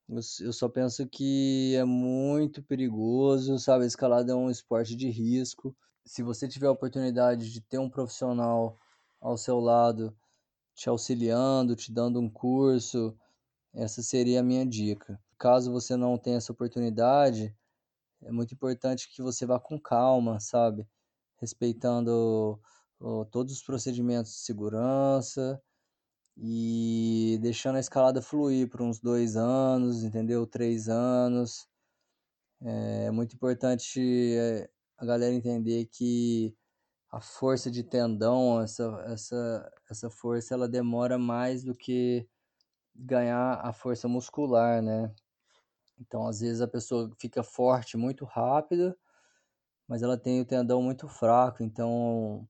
Eu, eu só penso que é muito perigoso, sabe? A escalada é um esporte de risco. se você tiver a oportunidade de ter um profissional ao seu lado, te auxiliando, te dando um curso, essa seria a minha dica. Caso você não tenha essa oportunidade, é muito importante que você vá com calma, sabe? Respeitando todos os procedimentos de segurança e deixando a escalada fluir por uns dois anos, entendeu? Três anos. É muito importante eh, a galera entender que a força de tendão, essa, essa, essa força, ela demora mais do que ganhar a força muscular, né? Então, às vezes a pessoa fica forte muito rápido, mas ela tem o tendão muito fraco, então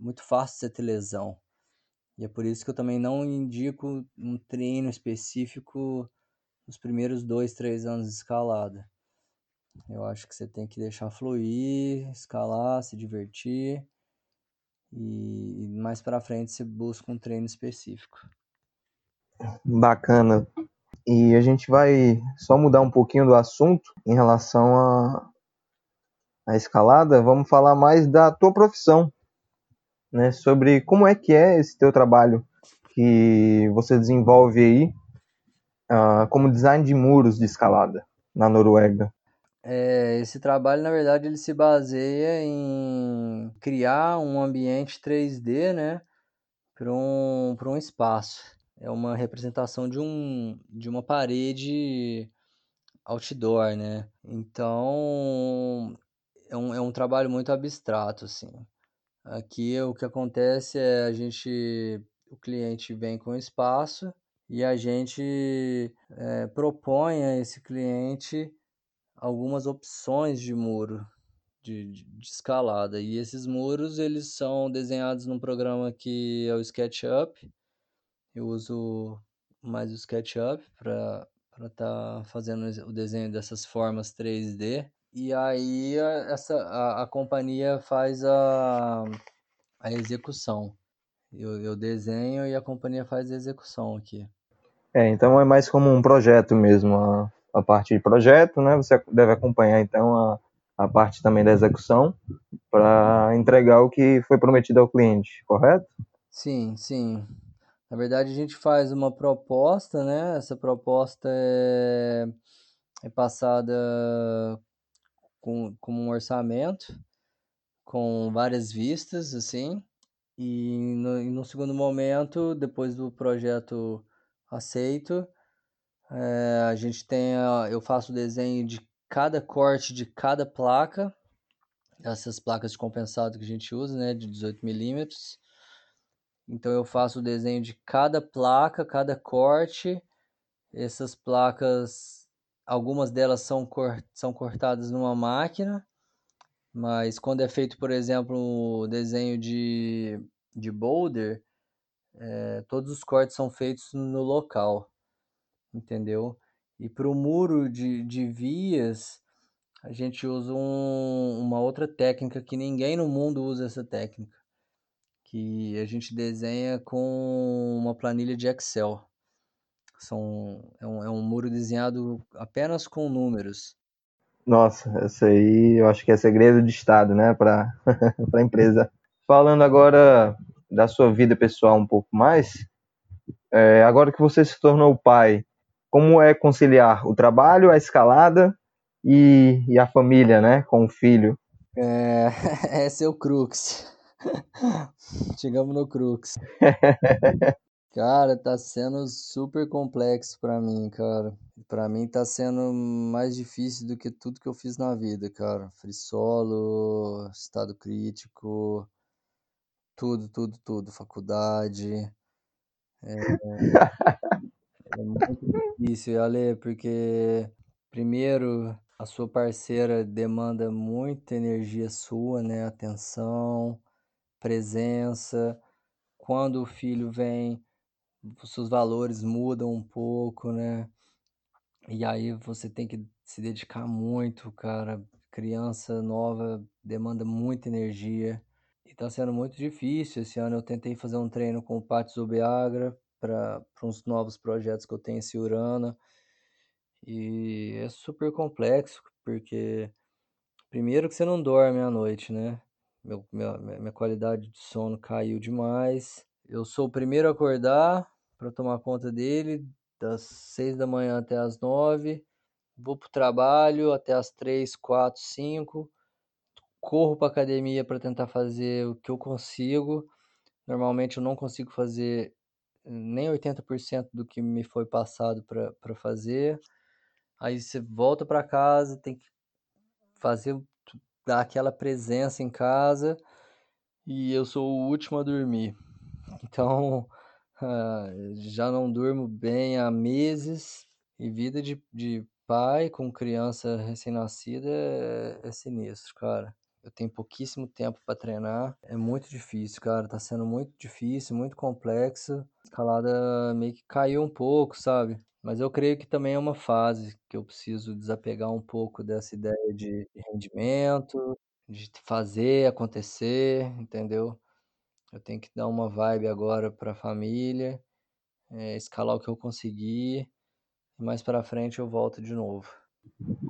é muito fácil você ter lesão. E é por isso que eu também não indico um treino específico nos primeiros dois, três anos de escalada. Eu acho que você tem que deixar fluir, escalar, se divertir e mais para frente você busca um treino específico. Bacana. E a gente vai só mudar um pouquinho do assunto em relação à a, a escalada. Vamos falar mais da tua profissão, né? Sobre como é que é esse teu trabalho que você desenvolve aí uh, como design de muros de escalada na Noruega. É, esse trabalho, na verdade, ele se baseia em criar um ambiente 3D, né, para um, um espaço. É uma representação de, um, de uma parede outdoor, né? Então, é um, é um trabalho muito abstrato, assim. Aqui o que acontece é a gente, o cliente vem com espaço e a gente é, propõe a esse cliente algumas opções de muro de, de, de, escalada. E esses muros, eles são desenhados num programa que é o SketchUp. Eu uso mais o SketchUp para estar tá fazendo o desenho dessas formas 3D. E aí a, essa, a, a companhia faz a, a execução. Eu, eu desenho e a companhia faz a execução aqui. É, então é mais como um projeto mesmo, a, a parte de projeto, né? Você deve acompanhar então a, a parte também da execução para entregar o que foi prometido ao cliente, correto? Sim, sim. Na verdade, a gente faz uma proposta, né? Essa proposta é, é passada com, com um orçamento, com várias vistas, assim. E no, e no segundo momento, depois do projeto aceito, é, a gente tem, a, eu faço o desenho de cada corte de cada placa, essas placas de compensado que a gente usa, né, de 18 milímetros. Então eu faço o desenho de cada placa, cada corte. Essas placas, algumas delas são, são cortadas numa máquina, mas quando é feito, por exemplo, o desenho de, de boulder, é, todos os cortes são feitos no local entendeu? E para o muro de, de vias, a gente usa um, uma outra técnica que ninguém no mundo usa essa técnica, que a gente desenha com uma planilha de Excel. São, é, um, é um muro desenhado apenas com números. Nossa, essa aí eu acho que é segredo de Estado, né, para a empresa. Falando agora da sua vida pessoal um pouco mais, é, agora que você se tornou pai, como é conciliar o trabalho, a escalada e, e a família, né, com o filho? É, esse é o crux. Chegamos no crux. Cara, tá sendo super complexo para mim, cara. Para mim tá sendo mais difícil do que tudo que eu fiz na vida, cara. Free solo, estado crítico, tudo, tudo, tudo, faculdade. É, é muito difícil, Ale, porque primeiro a sua parceira demanda muita energia sua, né? Atenção, presença. Quando o filho vem, os seus valores mudam um pouco, né? E aí você tem que se dedicar muito, cara. Criança nova demanda muita energia. E tá sendo muito difícil. Esse ano eu tentei fazer um treino com o Pátio Zubiagra para uns novos projetos que eu tenho em Ciurana. E é super complexo, porque primeiro que você não dorme à noite, né? Meu, minha, minha qualidade de sono caiu demais. Eu sou o primeiro a acordar para tomar conta dele, das seis da manhã até as nove. Vou pro trabalho até as três, quatro, cinco. Corro para academia para tentar fazer o que eu consigo. Normalmente eu não consigo fazer nem 80% do que me foi passado para fazer. Aí você volta para casa, tem que fazer dar aquela presença em casa e eu sou o último a dormir. Então, uh, já não durmo bem há meses e vida de, de pai com criança recém-nascida é, é sinistro, cara. Eu tenho pouquíssimo tempo para treinar. É muito difícil, cara. Tá sendo muito difícil, muito complexo. A escalada meio que caiu um pouco, sabe? Mas eu creio que também é uma fase que eu preciso desapegar um pouco dessa ideia de rendimento, de fazer acontecer, entendeu? Eu tenho que dar uma vibe agora para a família, é, escalar o que eu conseguir, e mais para frente eu volto de novo.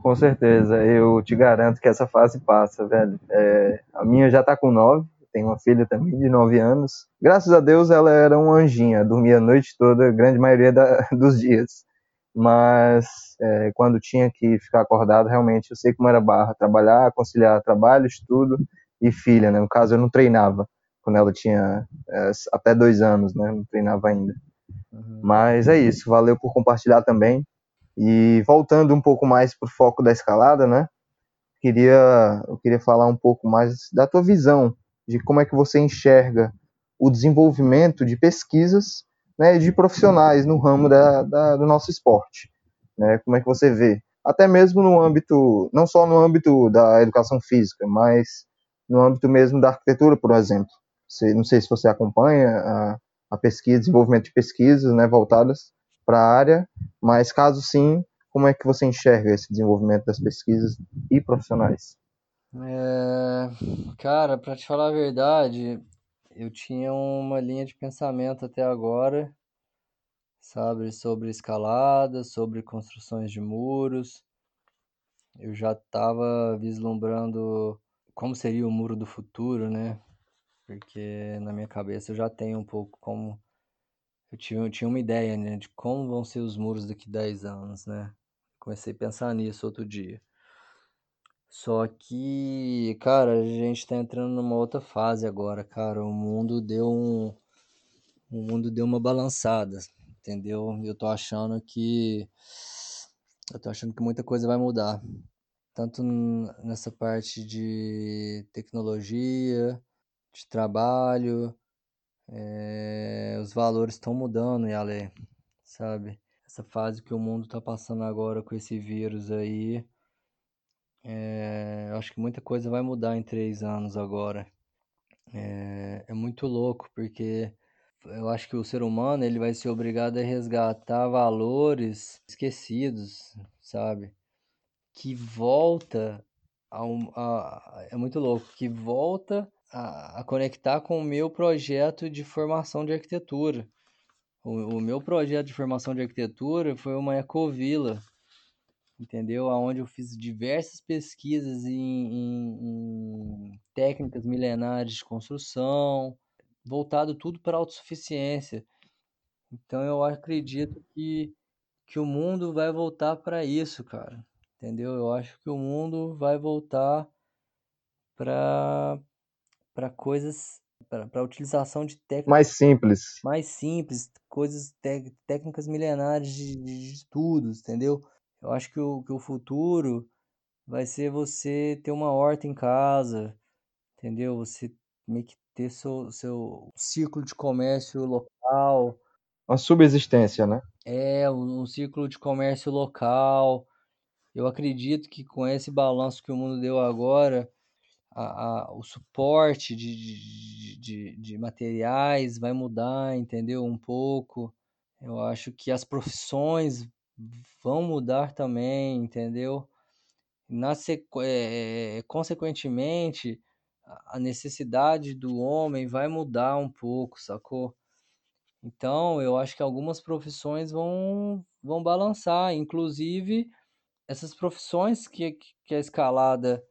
Com certeza, eu te garanto que essa fase passa, velho. É, a minha já tá com nove, tenho uma filha também de nove anos. Graças a Deus ela era uma anjinha, dormia a noite toda, grande maioria da, dos dias. Mas é, quando tinha que ficar acordado, realmente eu sei como era barra, trabalhar, conciliar trabalho, estudo e filha, né? No caso eu não treinava quando ela tinha é, até dois anos, né? Não treinava ainda. Uhum. Mas é isso, valeu por compartilhar também. E voltando um pouco mais para o foco da escalada, né? Queria, eu queria falar um pouco mais da tua visão de como é que você enxerga o desenvolvimento de pesquisas né, de profissionais no ramo da, da, do nosso esporte. Né? Como é que você vê? Até mesmo no âmbito, não só no âmbito da educação física, mas no âmbito mesmo da arquitetura, por exemplo. Você, não sei se você acompanha a, a pesquisa, desenvolvimento de pesquisas né, voltadas para a área, mas caso sim, como é que você enxerga esse desenvolvimento das pesquisas e profissionais? É, cara, para te falar a verdade, eu tinha uma linha de pensamento até agora, sabe, sobre escalada, sobre construções de muros. Eu já estava vislumbrando como seria o muro do futuro, né? Porque na minha cabeça eu já tenho um pouco como eu tinha, eu tinha uma ideia, né, de como vão ser os muros daqui 10 anos, né? Comecei a pensar nisso outro dia. Só que, cara, a gente tá entrando numa outra fase agora, cara. O mundo deu um. O mundo deu uma balançada, entendeu? Eu tô achando que. Eu tô achando que muita coisa vai mudar. Tanto nessa parte de tecnologia, de trabalho, é, os valores estão mudando, Yale, sabe? Essa fase que o mundo está passando agora com esse vírus aí, é, acho que muita coisa vai mudar em três anos agora. É, é muito louco, porque eu acho que o ser humano ele vai ser obrigado a resgatar valores esquecidos, sabe? Que volta a, a, é muito louco, que volta a, a conectar com o meu projeto de formação de arquitetura. O, o meu projeto de formação de arquitetura foi uma ecovila, entendeu? Onde eu fiz diversas pesquisas em, em, em técnicas milenares de construção, voltado tudo para autossuficiência. Então eu acredito que, que o mundo vai voltar para isso, cara. Entendeu? Eu acho que o mundo vai voltar para para coisas para a utilização de técnicas mais simples, mais simples, coisas técnicas milenares de, de, estudos, entendeu? Eu acho que o, que o futuro vai ser você ter uma horta em casa, entendeu? Você meio que ter seu, seu círculo de comércio local. Uma subsistência, né? É, um, um círculo de comércio local. Eu acredito que com esse balanço que o mundo deu agora, a, a, o suporte de, de, de, de, materiais vai mudar, entendeu? Um pouco. Eu acho que as profissões vão mudar também, entendeu? Na sequ... É, consequentemente, a necessidade do homem vai mudar um pouco, sacou? Então, eu acho que algumas profissões vão, vão balançar, inclusive essas profissões que, que a escalada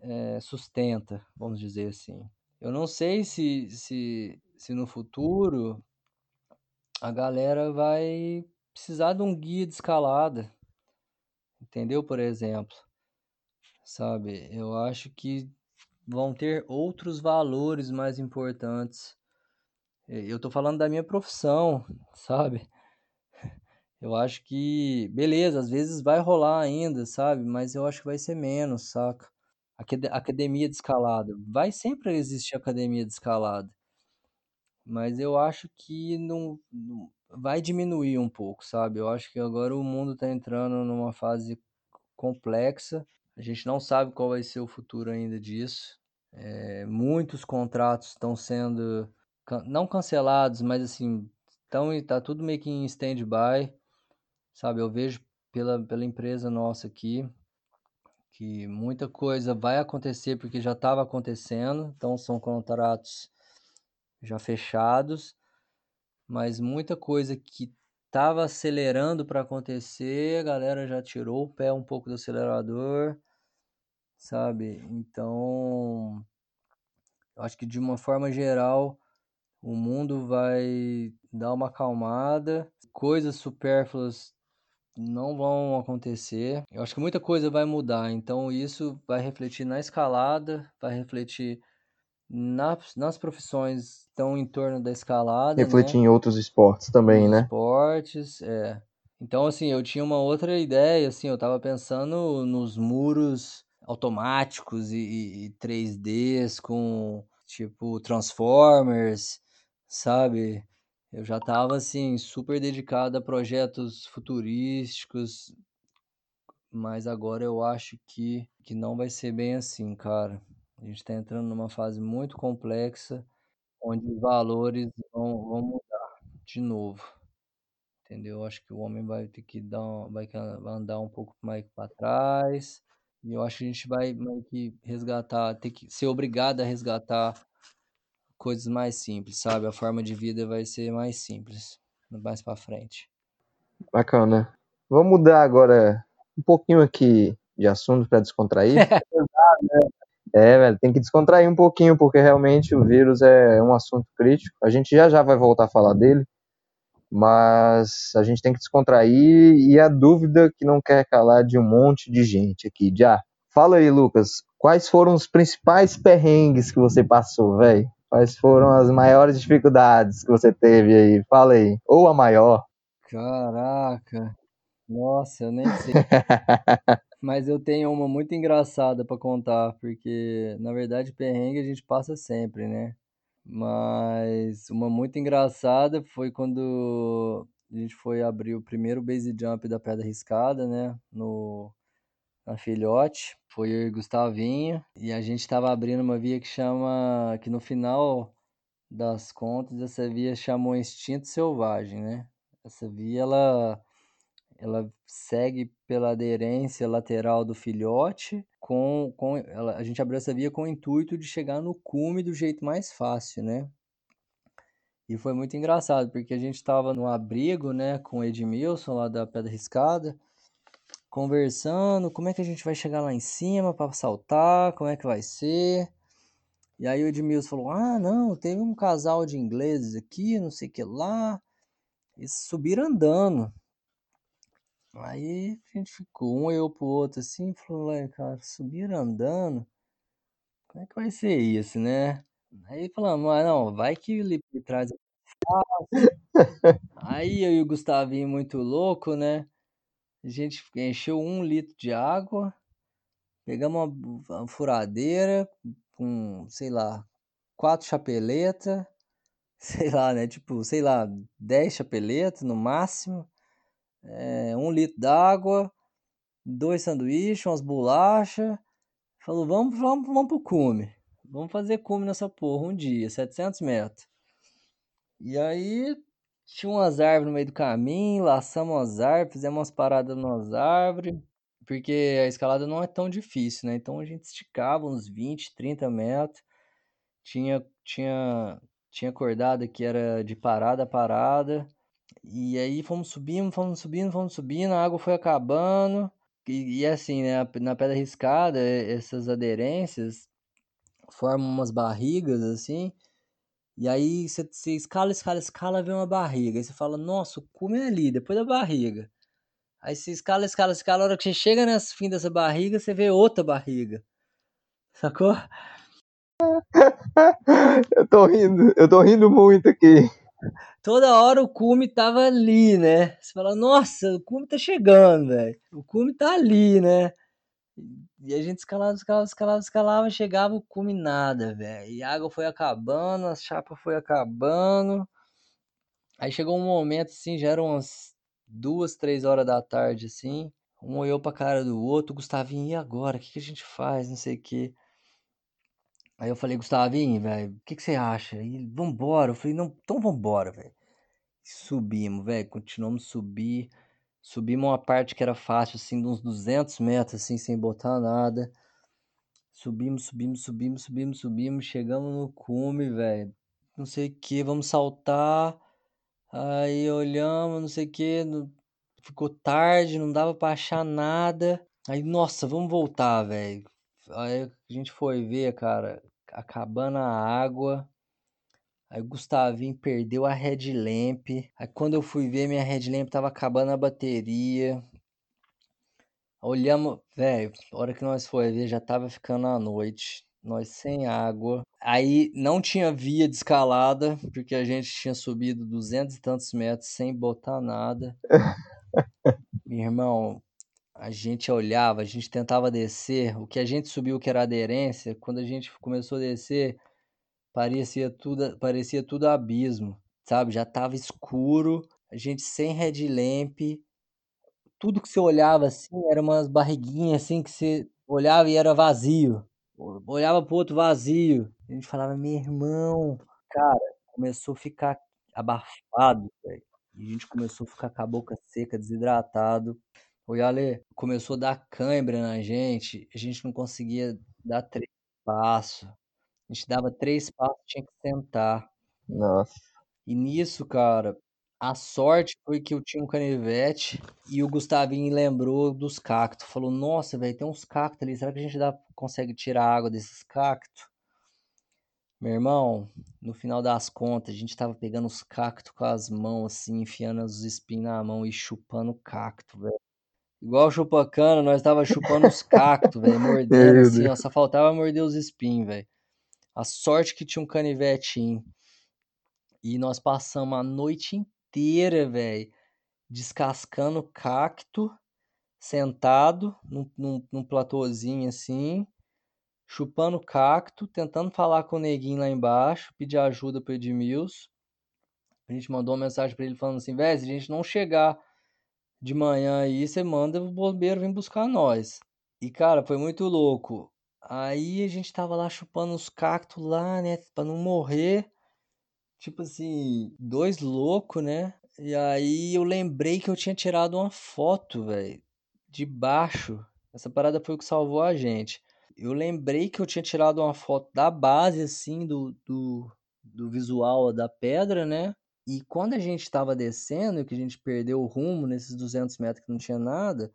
é, sustenta, vamos dizer assim. Eu não sei se, se, se no futuro a galera vai precisar de um guia de escalada, entendeu? Por exemplo, sabe? Eu acho que vão ter outros valores mais importantes. Eu tô falando da minha profissão, sabe? Eu acho que, beleza, às vezes vai rolar ainda, sabe? Mas eu acho que vai ser menos, saca? Academia de escalada. Vai sempre existir academia de escalada. Mas eu acho que não, não vai diminuir um pouco, sabe? Eu acho que agora o mundo tá entrando numa fase complexa. A gente não sabe qual vai ser o futuro ainda disso. É, muitos contratos estão sendo não cancelados, mas assim, estão tá tudo meio que em stand-by. Sabe, eu vejo pela, pela empresa nossa aqui que muita coisa vai acontecer porque já estava acontecendo, então são contratos já fechados, mas muita coisa que estava acelerando para acontecer, a galera já tirou o pé um pouco do acelerador, sabe? Então, eu acho que de uma forma geral, o mundo vai dar uma acalmada, coisas supérfluas não vão acontecer. Eu acho que muita coisa vai mudar, então isso vai refletir na escalada, vai refletir nas, nas profissões estão em torno da escalada. Refletir né? em outros esportes também, né? Esportes, é. Então, assim, eu tinha uma outra ideia, assim, eu tava pensando nos muros automáticos e, e, e 3Ds com, tipo, Transformers, sabe? Eu já estava assim super dedicado a projetos futurísticos, mas agora eu acho que, que não vai ser bem assim, cara. A gente está entrando numa fase muito complexa, onde os valores vão, vão mudar de novo. Entendeu? Eu acho que o homem vai ter que dar, vai, vai andar um pouco mais para trás. E eu acho que a gente vai meio que resgatar, ter que ser obrigado a resgatar coisas mais simples, sabe? A forma de vida vai ser mais simples, mais para frente. Bacana. Vamos mudar agora um pouquinho aqui de assunto para descontrair. é, velho, tem que descontrair um pouquinho, porque realmente o vírus é um assunto crítico. A gente já já vai voltar a falar dele, mas a gente tem que descontrair e a dúvida que não quer calar de um monte de gente aqui. Já. Fala aí, Lucas, quais foram os principais perrengues que você passou, velho? Quais foram as maiores dificuldades que você teve aí? Fala aí. Ou a maior. Caraca. Nossa, eu nem sei. Mas eu tenho uma muito engraçada para contar, porque na verdade perrengue a gente passa sempre, né? Mas uma muito engraçada foi quando a gente foi abrir o primeiro base jump da Pedra Riscada, né? No na Filhote, foi eu e Gustavinho, e a gente estava abrindo uma via que chama, que no final das contas, essa via chamou Instinto Selvagem, né? Essa via, ela, ela segue pela aderência lateral do filhote, com, com ela, a gente abriu essa via com o intuito de chegar no cume do jeito mais fácil, né? E foi muito engraçado, porque a gente estava no abrigo, né, com o Edmilson lá da Pedra Riscada, conversando, como é que a gente vai chegar lá em cima para saltar, como é que vai ser. E aí o Edmilson falou: Ah, não, teve um casal de ingleses aqui, não sei o que lá. Eles subiram andando. Aí a gente ficou, um eu pro outro assim, falou, cara, subiram andando. Como é que vai ser isso, né? Aí falamos, ah, não, vai que ele traz. Aí eu e o Gustavinho muito louco, né? A gente encheu um litro de água, pegamos uma, uma furadeira com, sei lá, quatro chapeletas, sei lá, né? Tipo, sei lá, dez chapeletas no máximo, é, um litro d'água, dois sanduíches, umas bolachas. Falou, vamos, vamos, vamos pro cume. Vamos fazer cume nessa porra um dia, 700 metros. E aí tinha umas árvores no meio do caminho, laçamos as árvores, fizemos umas paradas nas árvores, porque a escalada não é tão difícil, né? Então a gente esticava uns 20, 30 metros, tinha, tinha, tinha acordada que era de parada a parada, e aí fomos subindo, fomos subindo, fomos subindo, a água foi acabando, e, e assim, né? Na pedra riscada, essas aderências formam umas barrigas assim. E aí você, escala, escala, escala, vê uma barriga. Aí você fala, nossa, o cume é ali, depois da barriga. Aí você escala, escala, escala, a hora que você chega nesse fim dessa barriga, você vê outra barriga. Sacou? eu tô rindo, eu tô rindo muito aqui. Toda hora o cume tava ali, né? Você fala, nossa, o cume tá chegando, velho. O cume tá ali, né? E a gente escalava, escalava, escalava, escalava, chegava o cume nada, velho. E a água foi acabando, a chapa foi acabando. Aí chegou um momento, assim, já eram umas duas, três horas da tarde, assim. Um olhou pra cara do outro, Gustavinho, e agora? O que, que a gente faz? Não sei o que. Aí eu falei, Gustavinho, velho, o que, que você acha? E vambora. Eu falei, não, então vambora, velho. Subimos, velho, continuamos subir. Subimos uma parte que era fácil, assim, de uns 200 metros, assim, sem botar nada. Subimos, subimos, subimos, subimos, subimos. Chegamos no cume, velho. Não sei o que, vamos saltar. Aí olhamos, não sei o que. Ficou tarde, não dava pra achar nada. Aí, nossa, vamos voltar, velho. Aí a gente foi ver, cara, acabando a água. Aí o Gustavinho perdeu a headlamp. Aí quando eu fui ver, minha headlamp tava acabando a bateria. Olhamos, velho, a hora que nós foi ver, já tava ficando a noite. Nós sem água. Aí não tinha via de escalada, porque a gente tinha subido duzentos e tantos metros sem botar nada. Meu irmão, a gente olhava, a gente tentava descer. O que a gente subiu, que era aderência, quando a gente começou a descer, parecia tudo, parecia tudo abismo, sabe? Já tava escuro, a gente sem headlamp. Tudo que você olhava assim era umas barriguinhas assim que você olhava e era vazio. Olhava pro outro vazio. A gente falava, meu irmão, cara, começou a ficar abafado, velho. E a gente começou a ficar com a boca seca, desidratado. Oi, Ale, começou a dar cãibra na gente, a gente não conseguia dar três passos. A gente dava três passos, tinha que sentar. Nossa. E nisso, cara, a sorte foi que eu tinha um canivete e o Gustavinho lembrou dos cactos. Falou: Nossa, velho, tem uns cactos ali. Será que a gente dá, consegue tirar água desses cactos? Meu irmão, no final das contas, a gente tava pegando os cactos com as mãos, assim, enfiando os espinhos na mão e chupando o cacto, velho. Igual chupacana, nós tava chupando os cactos, velho, mordendo assim, ó, só faltava morder os espinhos, velho. A sorte que tinha um canivetinho. E nós passamos a noite inteira, velho, descascando cacto, sentado num, num, num platôzinho assim, chupando cacto, tentando falar com o neguinho lá embaixo, pedir ajuda pro Edmilson. A gente mandou uma mensagem para ele falando assim, velho, se a gente não chegar de manhã aí, você manda o bombeiro vir buscar nós. E, cara, foi muito louco. Aí a gente tava lá chupando os cactos lá, né, pra não morrer. Tipo assim, dois loucos, né? E aí eu lembrei que eu tinha tirado uma foto, velho, de baixo. Essa parada foi o que salvou a gente. Eu lembrei que eu tinha tirado uma foto da base, assim, do, do, do visual da pedra, né? E quando a gente estava descendo, que a gente perdeu o rumo nesses 200 metros que não tinha nada,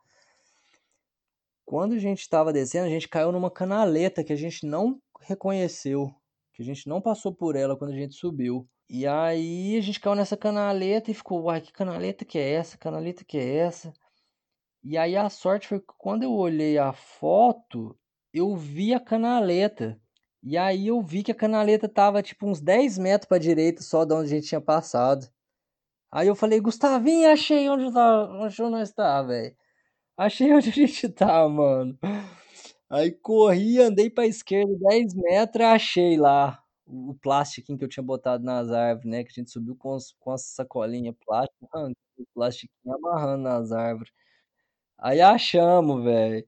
quando a gente estava descendo, a gente caiu numa canaleta que a gente não reconheceu, que a gente não passou por ela quando a gente subiu. E aí a gente caiu nessa canaleta e ficou, uai, que canaleta que é essa? Canaleta que é essa? E aí a sorte foi que quando eu olhei a foto, eu vi a canaleta. E aí eu vi que a canaleta tava tipo uns 10 metros pra direita só de onde a gente tinha passado. Aí eu falei, Gustavinho, achei onde, tá, onde nós tá, velho. Achei onde a gente tá, mano. Aí corri, andei pra esquerda 10 metros, achei lá o plástico que eu tinha botado nas árvores, né? Que a gente subiu com, com as sacolinhas plásticas, o plastiquinho amarrando nas árvores. Aí achamos, velho.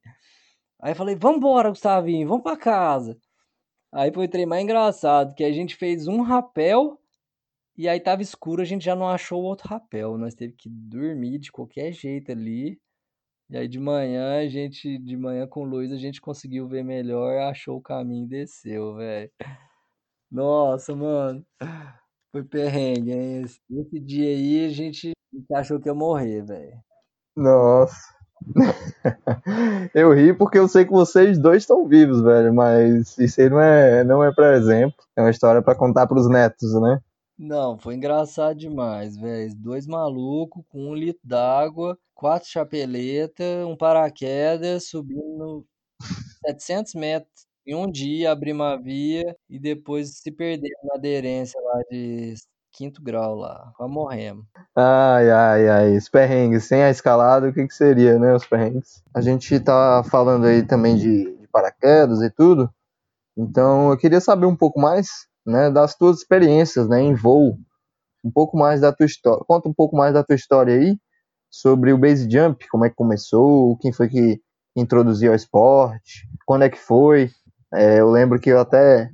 Aí falei, vambora, Gustavinho, vamos pra casa. Aí foi o trem mais engraçado, que a gente fez um rapel e aí tava escuro, a gente já não achou o outro rapel. Nós teve que dormir de qualquer jeito ali. E aí de manhã, a gente, de manhã com luz, a gente conseguiu ver melhor, achou o caminho e desceu, velho. Nossa, mano. Foi perrengue, hein? Esse, esse dia aí a gente achou que ia morrer, velho. Nossa. eu ri porque eu sei que vocês dois estão vivos, velho, mas isso aí não é, não é para exemplo, é uma história para contar pros netos, né? Não, foi engraçado demais, velho. Dois malucos com um litro d'água, quatro chapeletas, um paraquedas, subindo 700 metros em um dia, abrir uma via e depois se perder na aderência lá de quinto grau lá. Quase morremos. Ai, ai, ai. Os perrengues. Sem a escalada, o que, que seria, né? Os perrengues. A gente tá falando aí também de, de paraquedas e tudo. Então, eu queria saber um pouco mais, né, das tuas experiências, né, em voo. Um pouco mais da tua história. Conta um pouco mais da tua história aí sobre o base jump, como é que começou, quem foi que introduziu ao esporte, quando é que foi. É, eu lembro que eu até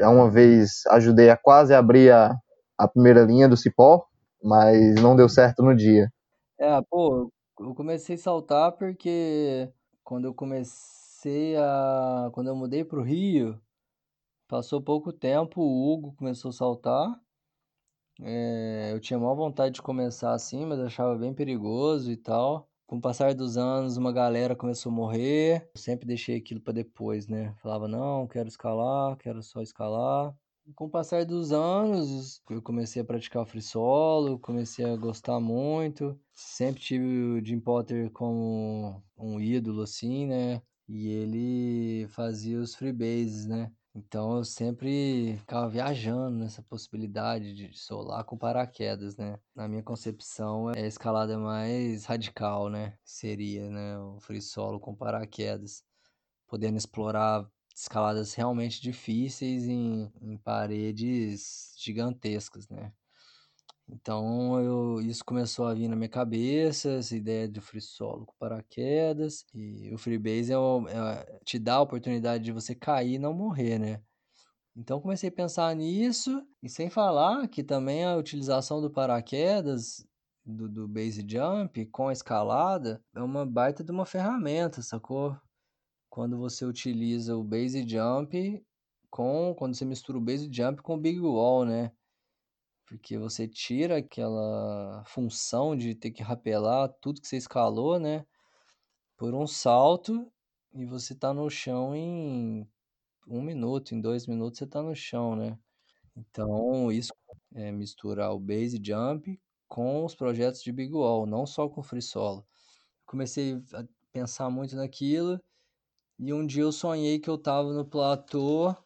uma vez ajudei a quase abrir a, a primeira linha do cipó, mas não deu certo no dia. É, pô, eu comecei a saltar porque quando eu comecei a. Quando eu mudei pro Rio, passou pouco tempo, o Hugo começou a saltar. É, eu tinha maior vontade de começar assim, mas achava bem perigoso e tal. Com o passar dos anos, uma galera começou a morrer. Eu sempre deixei aquilo para depois, né? Falava, não, quero escalar, quero só escalar com o passar dos anos, eu comecei a praticar o free solo, comecei a gostar muito. Sempre tive o Jim Potter como um ídolo, assim, né? E ele fazia os freebases, né? Então eu sempre ficava viajando nessa possibilidade de solar com paraquedas, né? Na minha concepção é a escalada mais radical, né? Seria, né? O free solo com paraquedas, podendo explorar escaladas realmente difíceis em, em paredes gigantescas, né? Então eu, isso começou a vir na minha cabeça, essa ideia de free solo com paraquedas. E o freebase é, é, te dá a oportunidade de você cair e não morrer, né? Então comecei a pensar nisso, e sem falar que também a utilização do paraquedas, do, do base jump com a escalada, é uma baita de uma ferramenta, sacou? Quando você utiliza o base jump com quando você mistura o base jump com o big wall, né? Porque você tira aquela função de ter que rapelar tudo que você escalou, né? Por um salto e você tá no chão em um minuto, em dois minutos você tá no chão, né? Então, isso é misturar o base jump com os projetos de big wall, não só com free solo. Comecei a pensar muito naquilo e um dia eu sonhei que eu tava no platô,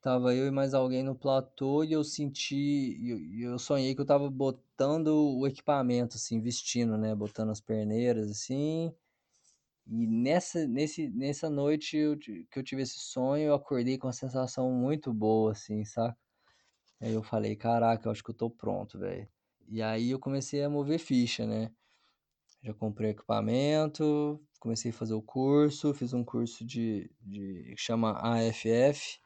tava eu e mais alguém no platô e eu senti, eu, eu sonhei que eu tava botando o equipamento, assim, vestindo, né, botando as perneiras, assim. E nessa, nesse, nessa noite eu, que eu tive esse sonho, eu acordei com uma sensação muito boa, assim, saca? Aí eu falei, caraca, eu acho que eu tô pronto, velho. E aí eu comecei a mover ficha, né? Já comprei equipamento, comecei a fazer o curso, fiz um curso de, de que chama AFF,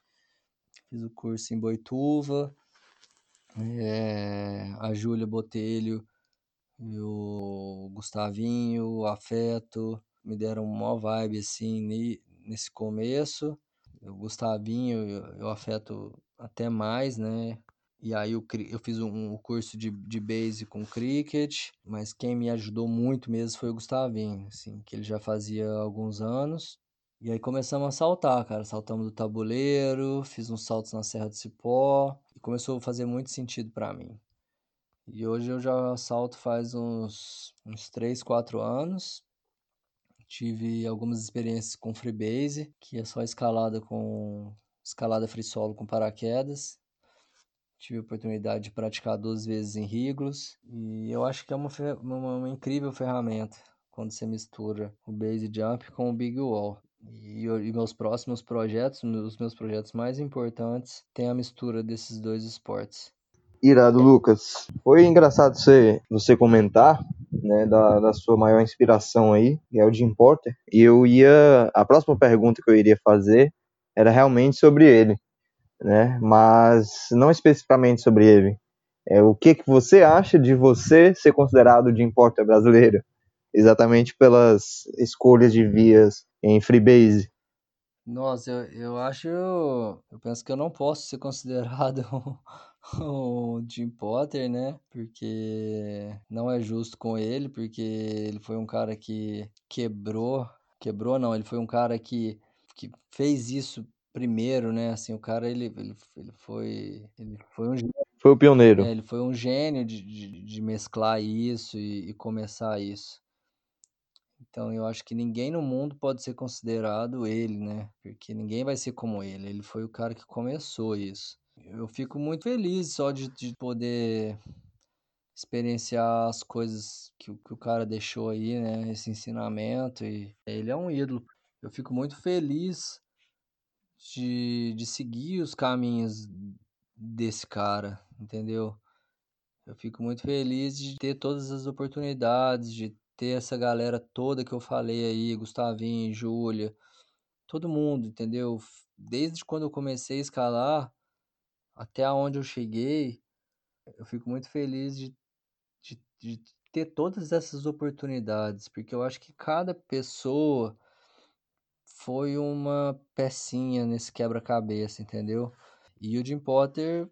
fiz o curso em Boituva, é, a Júlia Botelho e o Gustavinho, o Afeto, me deram uma vibe assim nesse começo. O Gustavinho eu afeto até mais, né? E aí eu, eu fiz um, curso de, de base com cricket, mas quem me ajudou muito mesmo foi o Gustavinho, assim, que ele já fazia alguns anos. E aí começamos a saltar, cara. Saltamos do tabuleiro, fiz uns saltos na Serra do Cipó, e começou a fazer muito sentido para mim. E hoje eu já salto faz uns, uns 3, 4 anos. Tive algumas experiências com freebase, que é só escalada com escalada free solo com paraquedas. Tive a oportunidade de praticar duas vezes em Riglos e eu acho que é uma, uma, uma incrível ferramenta quando você mistura o base jump com o big wall. E, e, meus próximos projetos, os meus projetos mais importantes, tem a mistura desses dois esportes. Irado, Lucas. Foi engraçado você, você comentar né, da, da sua maior inspiração aí, que é o Jim Porter. E eu ia. A próxima pergunta que eu iria fazer era realmente sobre ele né? Mas não especificamente sobre ele. É, o que, que você acha de você ser considerado de importa brasileiro? Exatamente pelas escolhas de vias em freebase. Nossa, eu, eu acho. Eu penso que eu não posso ser considerado o Jim Potter, né? Porque não é justo com ele, porque ele foi um cara que quebrou, quebrou não, ele foi um cara que, que fez isso primeiro, né? Assim, o cara ele, ele, ele foi ele foi um foi o pioneiro. É, ele foi um gênio de, de, de mesclar isso e, e começar isso. Então eu acho que ninguém no mundo pode ser considerado ele, né? Porque ninguém vai ser como ele. Ele foi o cara que começou isso. Eu fico muito feliz só de, de poder experienciar as coisas que, que o cara deixou aí, né? Esse ensinamento. E ele é um ídolo. Eu fico muito feliz de, de seguir os caminhos desse cara, entendeu? Eu fico muito feliz de ter todas as oportunidades, de ter essa galera toda que eu falei aí, Gustavinho, Júlia, todo mundo, entendeu? Desde quando eu comecei a escalar até onde eu cheguei, eu fico muito feliz de, de, de ter todas essas oportunidades, porque eu acho que cada pessoa foi uma pecinha nesse quebra-cabeça, entendeu? E o Jim Potter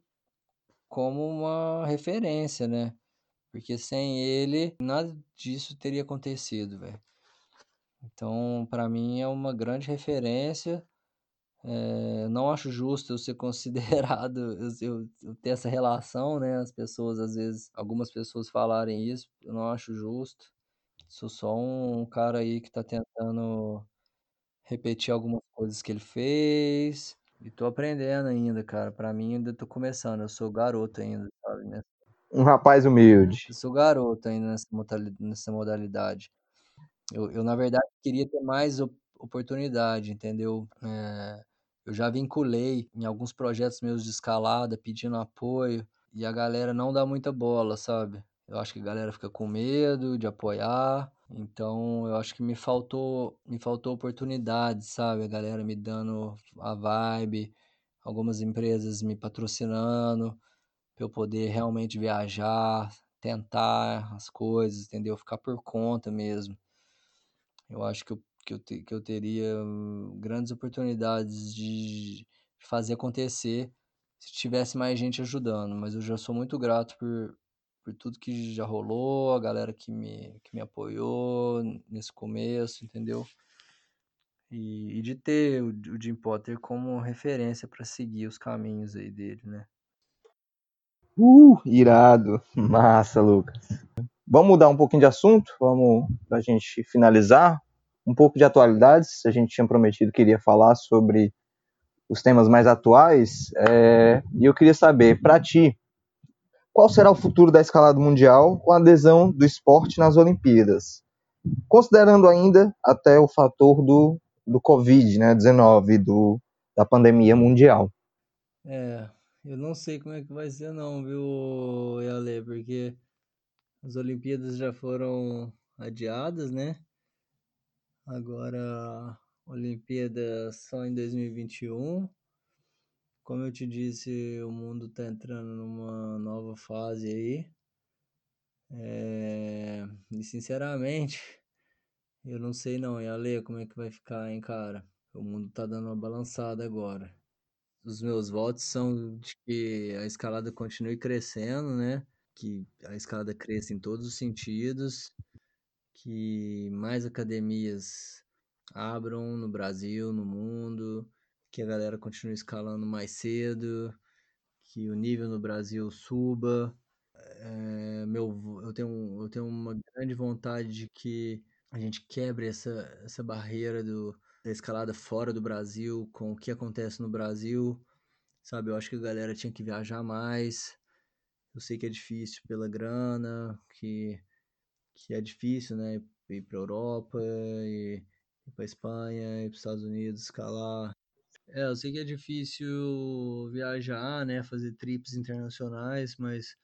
como uma referência, né? Porque sem ele, nada disso teria acontecido, velho. Então, para mim, é uma grande referência. É, não acho justo eu ser considerado, eu, eu, ter essa relação, né? As pessoas, às vezes, algumas pessoas falarem isso, eu não acho justo. Sou só um cara aí que tá tentando repetir algumas coisas que ele fez. E tô aprendendo ainda, cara. Pra mim, ainda tô começando. Eu sou garoto ainda, sabe? Né? Um rapaz humilde. Eu sou garoto ainda nessa modalidade. Nessa modalidade. Eu, eu, na verdade, queria ter mais oportunidade, entendeu? É, eu já vinculei em alguns projetos meus de escalada, pedindo apoio, e a galera não dá muita bola, sabe? Eu acho que a galera fica com medo de apoiar. Então, eu acho que me faltou, me faltou oportunidade, sabe? A galera me dando a vibe, algumas empresas me patrocinando para eu poder realmente viajar, tentar as coisas, entendeu? Ficar por conta mesmo. Eu acho que eu, que eu, te, que eu teria grandes oportunidades de fazer acontecer se tivesse mais gente ajudando, mas eu já sou muito grato por, por tudo que já rolou, a galera que me, que me apoiou nesse começo, entendeu? E, e de ter o, o Jim Potter como referência para seguir os caminhos aí dele, né? Uh, irado. Massa, Lucas. Vamos mudar um pouquinho de assunto, vamos para a gente finalizar. Um pouco de atualidades. A gente tinha prometido que iria falar sobre os temas mais atuais. É, e eu queria saber, para ti, qual será o futuro da escalada mundial com a adesão do esporte nas Olimpíadas? Considerando ainda até o fator do, do Covid-19, né, do, da pandemia mundial. É, eu não sei como é que vai ser não, viu, Yale, porque as Olimpíadas já foram adiadas, né? Agora, Olimpíadas só em 2021. Como eu te disse, o mundo está entrando numa nova fase aí. É... E sinceramente, eu não sei não, e a ler como é que vai ficar, hein, cara? O mundo tá dando uma balançada agora. Os meus votos são de que a escalada continue crescendo, né? Que a escalada cresça em todos os sentidos, que mais academias abram no Brasil, no mundo, que a galera continue escalando mais cedo, que o nível no Brasil suba. É, meu, eu, tenho, eu tenho uma grande vontade de que a gente quebre essa, essa barreira do, da escalada fora do Brasil com o que acontece no Brasil. Sabe, eu acho que a galera tinha que viajar mais. Eu sei que é difícil pela grana, que, que é difícil, né? Ir para Europa, ir, ir para Espanha, ir para Estados Unidos, escalar. É, eu sei que é difícil viajar, né, fazer trips internacionais, mas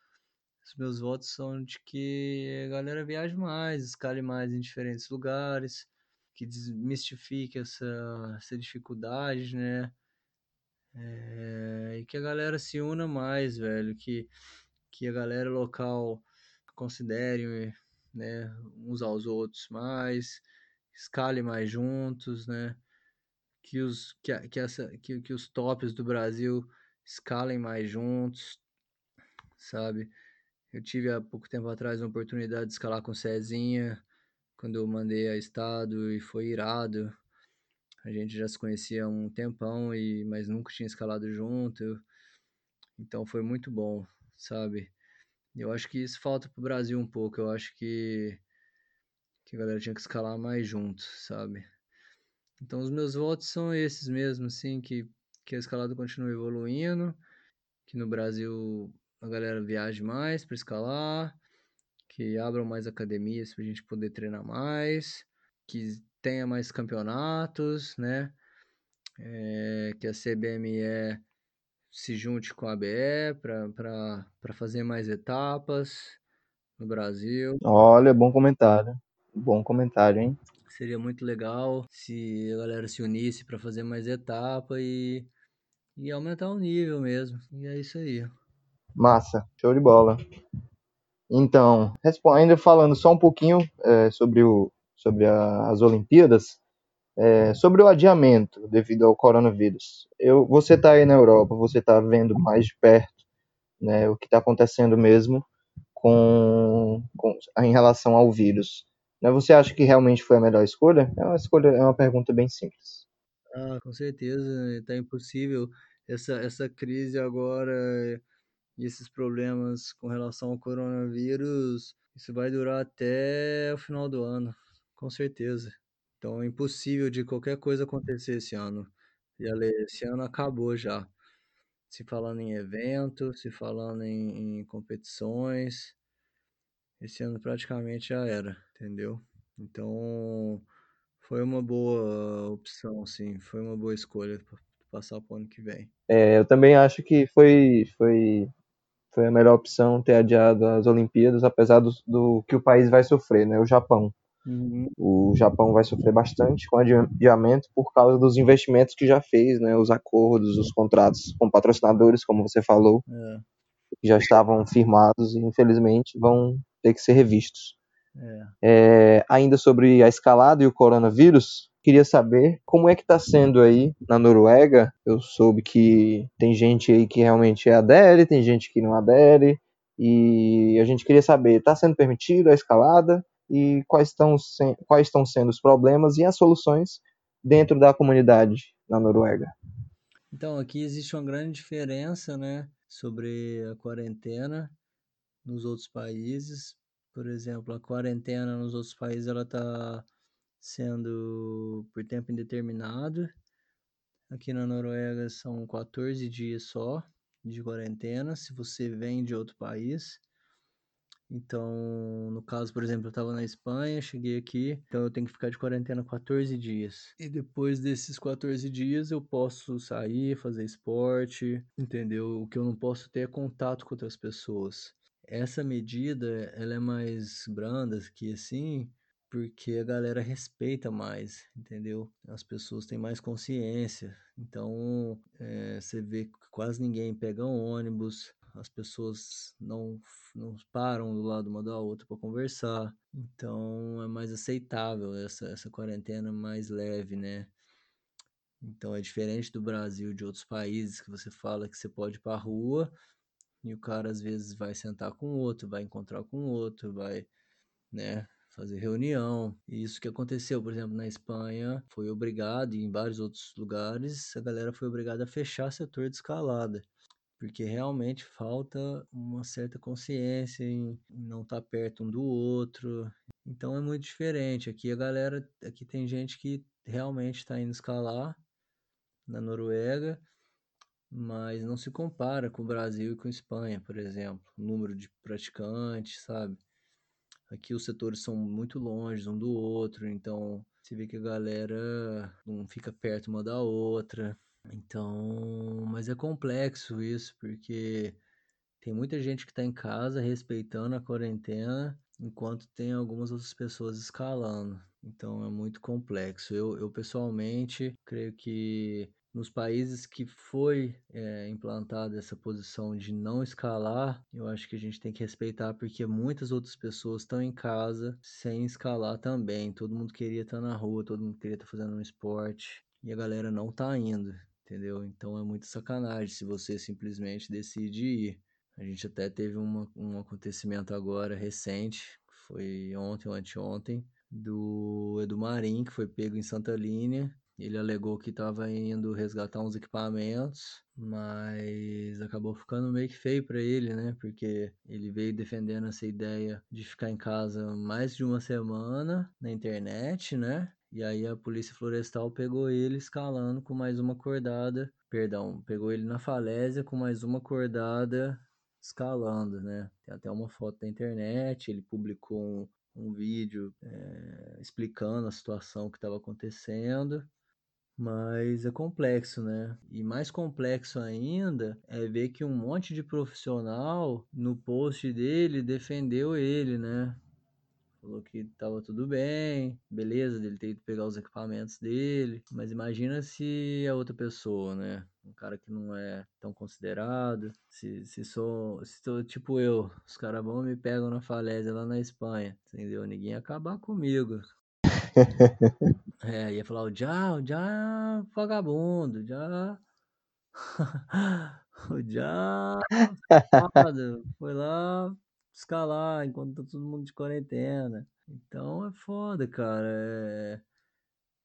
os meus votos são de que a galera viaje mais, escale mais em diferentes lugares, que desmistifique essa, essa dificuldade, né? É, e que a galera se una mais, velho, que, que a galera local considere né, uns aos outros mais, escale mais juntos, né? Que os, que, que, essa, que, que os tops do Brasil escalem mais juntos, sabe? Eu tive há pouco tempo atrás uma oportunidade de escalar com Cezinha, quando eu mandei a estado e foi irado. A gente já se conhecia há um tempão, e mas nunca tinha escalado junto. Então foi muito bom, sabe? Eu acho que isso falta pro Brasil um pouco. Eu acho que, que a galera tinha que escalar mais junto, sabe? Então os meus votos são esses mesmo, assim, que, que a escalada continue evoluindo, que no Brasil a galera viaje mais para escalar, que abram mais academias para a gente poder treinar mais, que tenha mais campeonatos, né? É, que a CBME se junte com a ABE para fazer mais etapas no Brasil. Olha, bom comentário. Bom comentário, hein? Seria muito legal se a galera se unisse para fazer mais etapa e, e aumentar o nível mesmo. E é isso aí. Massa, show de bola. Então, ainda falando só um pouquinho é, sobre, o, sobre a, as Olimpíadas, é, sobre o adiamento devido ao coronavírus. Eu, você está aí na Europa, você está vendo mais de perto né, o que está acontecendo mesmo com, com, em relação ao vírus. Né, você acha que realmente foi a melhor escolha? É uma escolha, é uma pergunta bem simples. Ah, com certeza, está impossível. Essa, essa crise agora e esses problemas com relação ao coronavírus, isso vai durar até o final do ano, com certeza. Então é impossível de qualquer coisa acontecer esse ano. E ali, esse ano acabou já. Se falando em evento, se falando em, em competições, esse ano praticamente já era, entendeu? Então foi uma boa opção, sim, foi uma boa escolha para passar para o ano que vem. É, eu também acho que foi, foi foi a melhor opção ter adiado as Olimpíadas, apesar do, do que o país vai sofrer, né? O Japão. Uhum. O Japão vai sofrer bastante com adiamento por causa dos investimentos que já fez, né? Os acordos, os contratos com patrocinadores, como você falou, é. que já estavam firmados e infelizmente vão ter que ser revistos. É. É, ainda sobre a escalada e o coronavírus, queria saber como é que está sendo aí na Noruega. Eu soube que tem gente aí que realmente é adere, tem gente que não adere, e a gente queria saber, está sendo permitido a escalada e quais estão, quais estão sendo os problemas e as soluções dentro da comunidade na Noruega. Então, aqui existe uma grande diferença, né, sobre a quarentena nos outros países. Por exemplo, a quarentena nos outros países ela está sendo por tempo indeterminado. Aqui na Noruega são 14 dias só de quarentena, se você vem de outro país. Então, no caso, por exemplo, eu estava na Espanha, cheguei aqui, então eu tenho que ficar de quarentena 14 dias. E depois desses 14 dias eu posso sair, fazer esporte, entendeu? O que eu não posso ter é contato com outras pessoas. Essa medida, ela é mais branda que assim, porque a galera respeita mais, entendeu? As pessoas têm mais consciência. Então, é, você vê que quase ninguém pega um ônibus, as pessoas não, não param do lado uma da outra para conversar. Então, é mais aceitável essa, essa quarentena mais leve, né? Então, é diferente do Brasil, de outros países, que você fala que você pode ir para rua e o cara às vezes vai sentar com o outro, vai encontrar com o outro, vai, né? fazer reunião. E isso que aconteceu, por exemplo, na Espanha, foi obrigado, e em vários outros lugares, a galera foi obrigada a fechar setor de escalada. Porque realmente falta uma certa consciência em não estar tá perto um do outro. Então é muito diferente. Aqui a galera, aqui tem gente que realmente está indo escalar na Noruega, mas não se compara com o Brasil e com a Espanha, por exemplo. O número de praticantes, sabe? Aqui os setores são muito longe um do outro, então você vê que a galera não fica perto uma da outra. Então, mas é complexo isso, porque tem muita gente que está em casa respeitando a quarentena, enquanto tem algumas outras pessoas escalando. Então é muito complexo. Eu, eu pessoalmente creio que nos países que foi é, implantada essa posição de não escalar, eu acho que a gente tem que respeitar porque muitas outras pessoas estão em casa sem escalar também. Todo mundo queria estar na rua, todo mundo queria estar fazendo um esporte e a galera não está indo, entendeu? Então é muito sacanagem se você simplesmente decide ir. A gente até teve uma, um acontecimento agora recente, foi ontem ou anteontem, do Edu Marim, que foi pego em Santa Línia. Ele alegou que estava indo resgatar uns equipamentos, mas acabou ficando meio que feio para ele, né? Porque ele veio defendendo essa ideia de ficar em casa mais de uma semana na internet, né? E aí a polícia florestal pegou ele escalando com mais uma cordada, perdão, pegou ele na falésia com mais uma cordada escalando, né? Tem até uma foto da internet, ele publicou um, um vídeo é, explicando a situação que estava acontecendo. Mas é complexo, né? E mais complexo ainda é ver que um monte de profissional no post dele defendeu ele, né? Falou que tava tudo bem, beleza, dele ter ido pegar os equipamentos dele. Mas imagina se a outra pessoa, né? Um cara que não é tão considerado. Se, se sou, se sou tipo eu, os caras vão me pegam na falésia lá na Espanha, entendeu? Ninguém ia acabar comigo. é, ia falar o já, o já vagabundo, já. o já foi lá escalar enquanto tá todo mundo de quarentena. Então é foda, cara. É...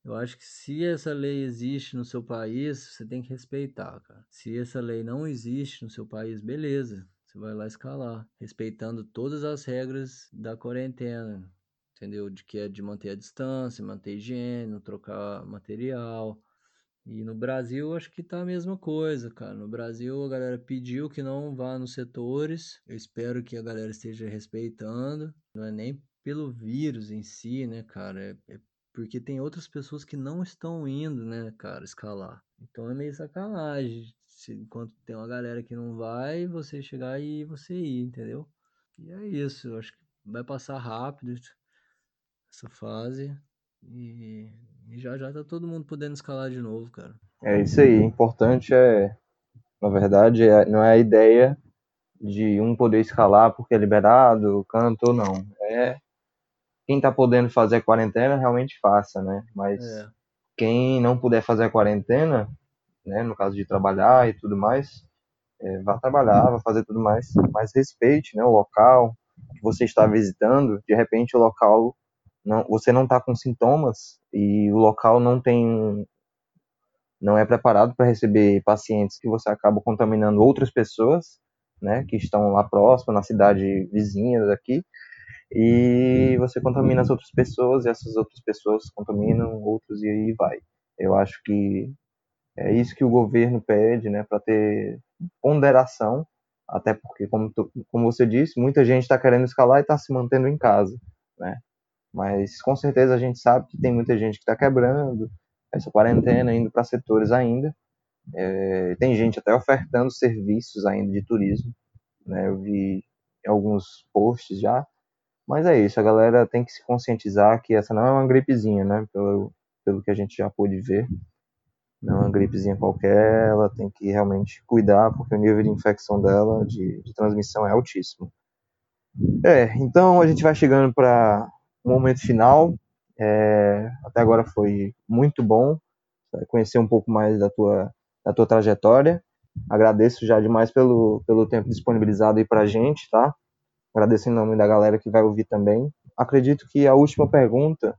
Eu acho que se essa lei existe no seu país, você tem que respeitar, cara. Se essa lei não existe no seu país, beleza. Você vai lá escalar, respeitando todas as regras da quarentena, entendeu? De que é de manter a distância, manter higiene, não trocar material. E no Brasil acho que tá a mesma coisa, cara. No Brasil a galera pediu que não vá nos setores. Eu espero que a galera esteja respeitando. Não é nem pelo vírus em si, né, cara? É, é porque tem outras pessoas que não estão indo, né, cara, escalar. Então é meio sacanagem. Se, enquanto tem uma galera que não vai, você chegar e você ir, entendeu? E é isso. Eu acho que vai passar rápido essa fase. E, e, já já tá todo mundo podendo escalar de novo, cara. É isso aí. O importante é, na verdade, é, não é a ideia de um poder escalar porque é liberado, canto ou não. É quem tá podendo fazer a quarentena realmente faça, né? Mas é. quem não puder fazer a quarentena, né, no caso de trabalhar e tudo mais, é, vá trabalhar, vá fazer tudo mais, mas respeite, né, o local que você está visitando. De repente o local não, você não está com sintomas e o local não tem não é preparado para receber pacientes que você acaba contaminando outras pessoas, né, que estão lá próximo, na cidade vizinha daqui, e você contamina as outras pessoas e essas outras pessoas contaminam outros e aí vai. Eu acho que é isso que o governo pede, né, para ter ponderação, até porque, como, tu, como você disse, muita gente está querendo escalar e está se mantendo em casa, né? Mas com certeza a gente sabe que tem muita gente que está quebrando essa quarentena, indo para setores ainda. É, tem gente até ofertando serviços ainda de turismo. Né? Eu vi alguns posts já. Mas é isso, a galera tem que se conscientizar que essa não é uma gripezinha, né? Pelo, pelo que a gente já pôde ver. Não é uma gripezinha qualquer, ela tem que realmente cuidar, porque o nível de infecção dela, de, de transmissão, é altíssimo. É, então a gente vai chegando para o momento final. É, até agora foi muito bom conhecer um pouco mais da tua, da tua trajetória. Agradeço já demais pelo, pelo tempo disponibilizado aí pra gente, tá? Agradeço em nome da galera que vai ouvir também. Acredito que a última pergunta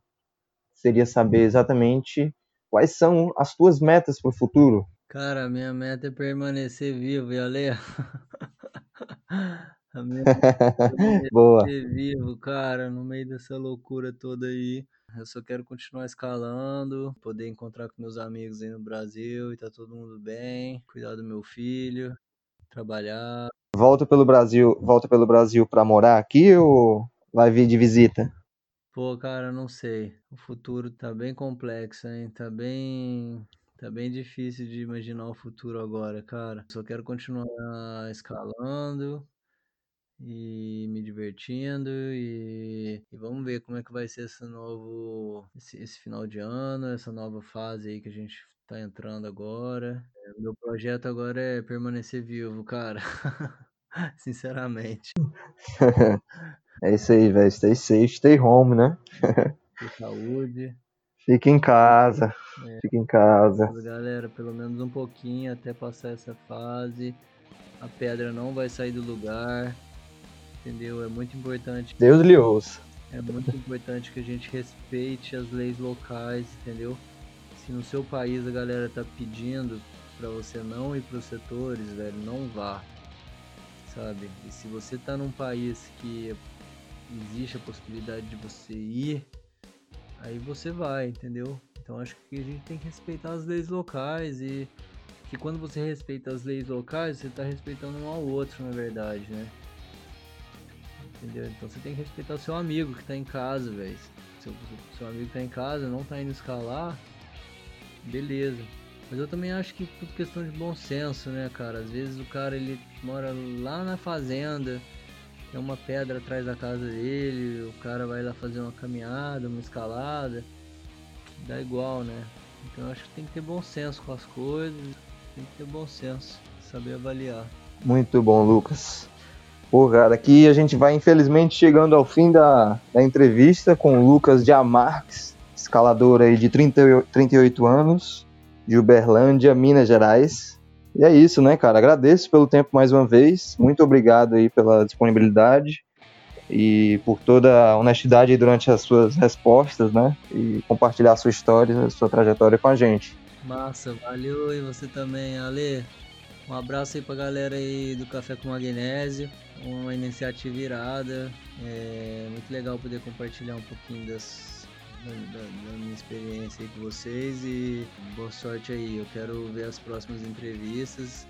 seria saber exatamente quais são as tuas metas para o futuro. Cara, minha meta é permanecer vivo, e Ale. A minha Boa. vivo, cara, no meio dessa loucura toda aí. Eu só quero continuar escalando, poder encontrar com meus amigos aí no Brasil e tá todo mundo bem, cuidar do meu filho, trabalhar. Volta pelo Brasil, volta pelo Brasil para morar aqui ou vai vir de visita? Pô, cara, não sei. O futuro tá bem complexo, hein? Tá bem Tá bem difícil de imaginar o futuro agora, cara. Só quero continuar escalando, e me divertindo e, e, vamos ver como é que vai ser esse novo esse, esse, final de ano, essa nova fase aí que a gente tá entrando agora. É, meu projeto agora é permanecer vivo, cara. Sinceramente. é isso aí, velho. Stay safe, stay home, né? saúde. Fique em casa. É. Fique em casa. Galera, pelo menos um pouquinho até passar essa fase a pedra não vai sair do lugar, entendeu? É muito importante. Deus lhe ouça. É muito importante que a gente respeite as leis locais, entendeu? Se no seu país a galera tá pedindo para você não ir para os setores, velho, não vá, sabe? E se você tá num país que existe a possibilidade de você ir, aí você vai, entendeu? Então acho que a gente tem que respeitar as leis locais e que quando você respeita as leis locais, você está respeitando um ao outro, na verdade, né? Entendeu? Então você tem que respeitar o seu amigo que está em casa, velho. Seu, seu amigo está em casa, não está indo escalar, beleza. Mas eu também acho que por questão de bom senso, né, cara? Às vezes o cara ele mora lá na fazenda, tem uma pedra atrás da casa dele, o cara vai lá fazer uma caminhada, uma escalada dá igual, né? Então eu acho que tem que ter bom senso com as coisas, tem que ter bom senso, saber avaliar. Muito bom, Lucas. Pô, cara, aqui a gente vai infelizmente chegando ao fim da, da entrevista com o Lucas Diamarques, escalador aí de 30, 38 anos, de Uberlândia, Minas Gerais. E é isso, né, cara? Agradeço pelo tempo mais uma vez. Muito obrigado aí pela disponibilidade e por toda a honestidade durante as suas respostas, né? E compartilhar a sua história, a sua trajetória com a gente. Massa, valeu e você também, Ale. Um abraço aí pra galera aí do Café com Magnésio, uma iniciativa irada. É muito legal poder compartilhar um pouquinho das, da, da, minha experiência aí com vocês e boa sorte aí. Eu quero ver as próximas entrevistas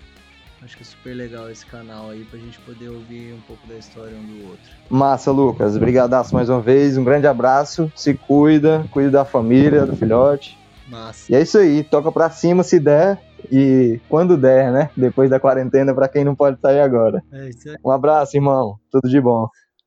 Acho que é super legal esse canal aí pra gente poder ouvir um pouco da história um do outro. Massa, Lucas. Brigadaço mais uma vez. Um grande abraço. Se cuida, cuida da família, do filhote. Massa. E é isso aí. Toca pra cima se der e quando der, né? Depois da quarentena, pra quem não pode sair agora. É isso aí. Um abraço, irmão. Tudo de bom.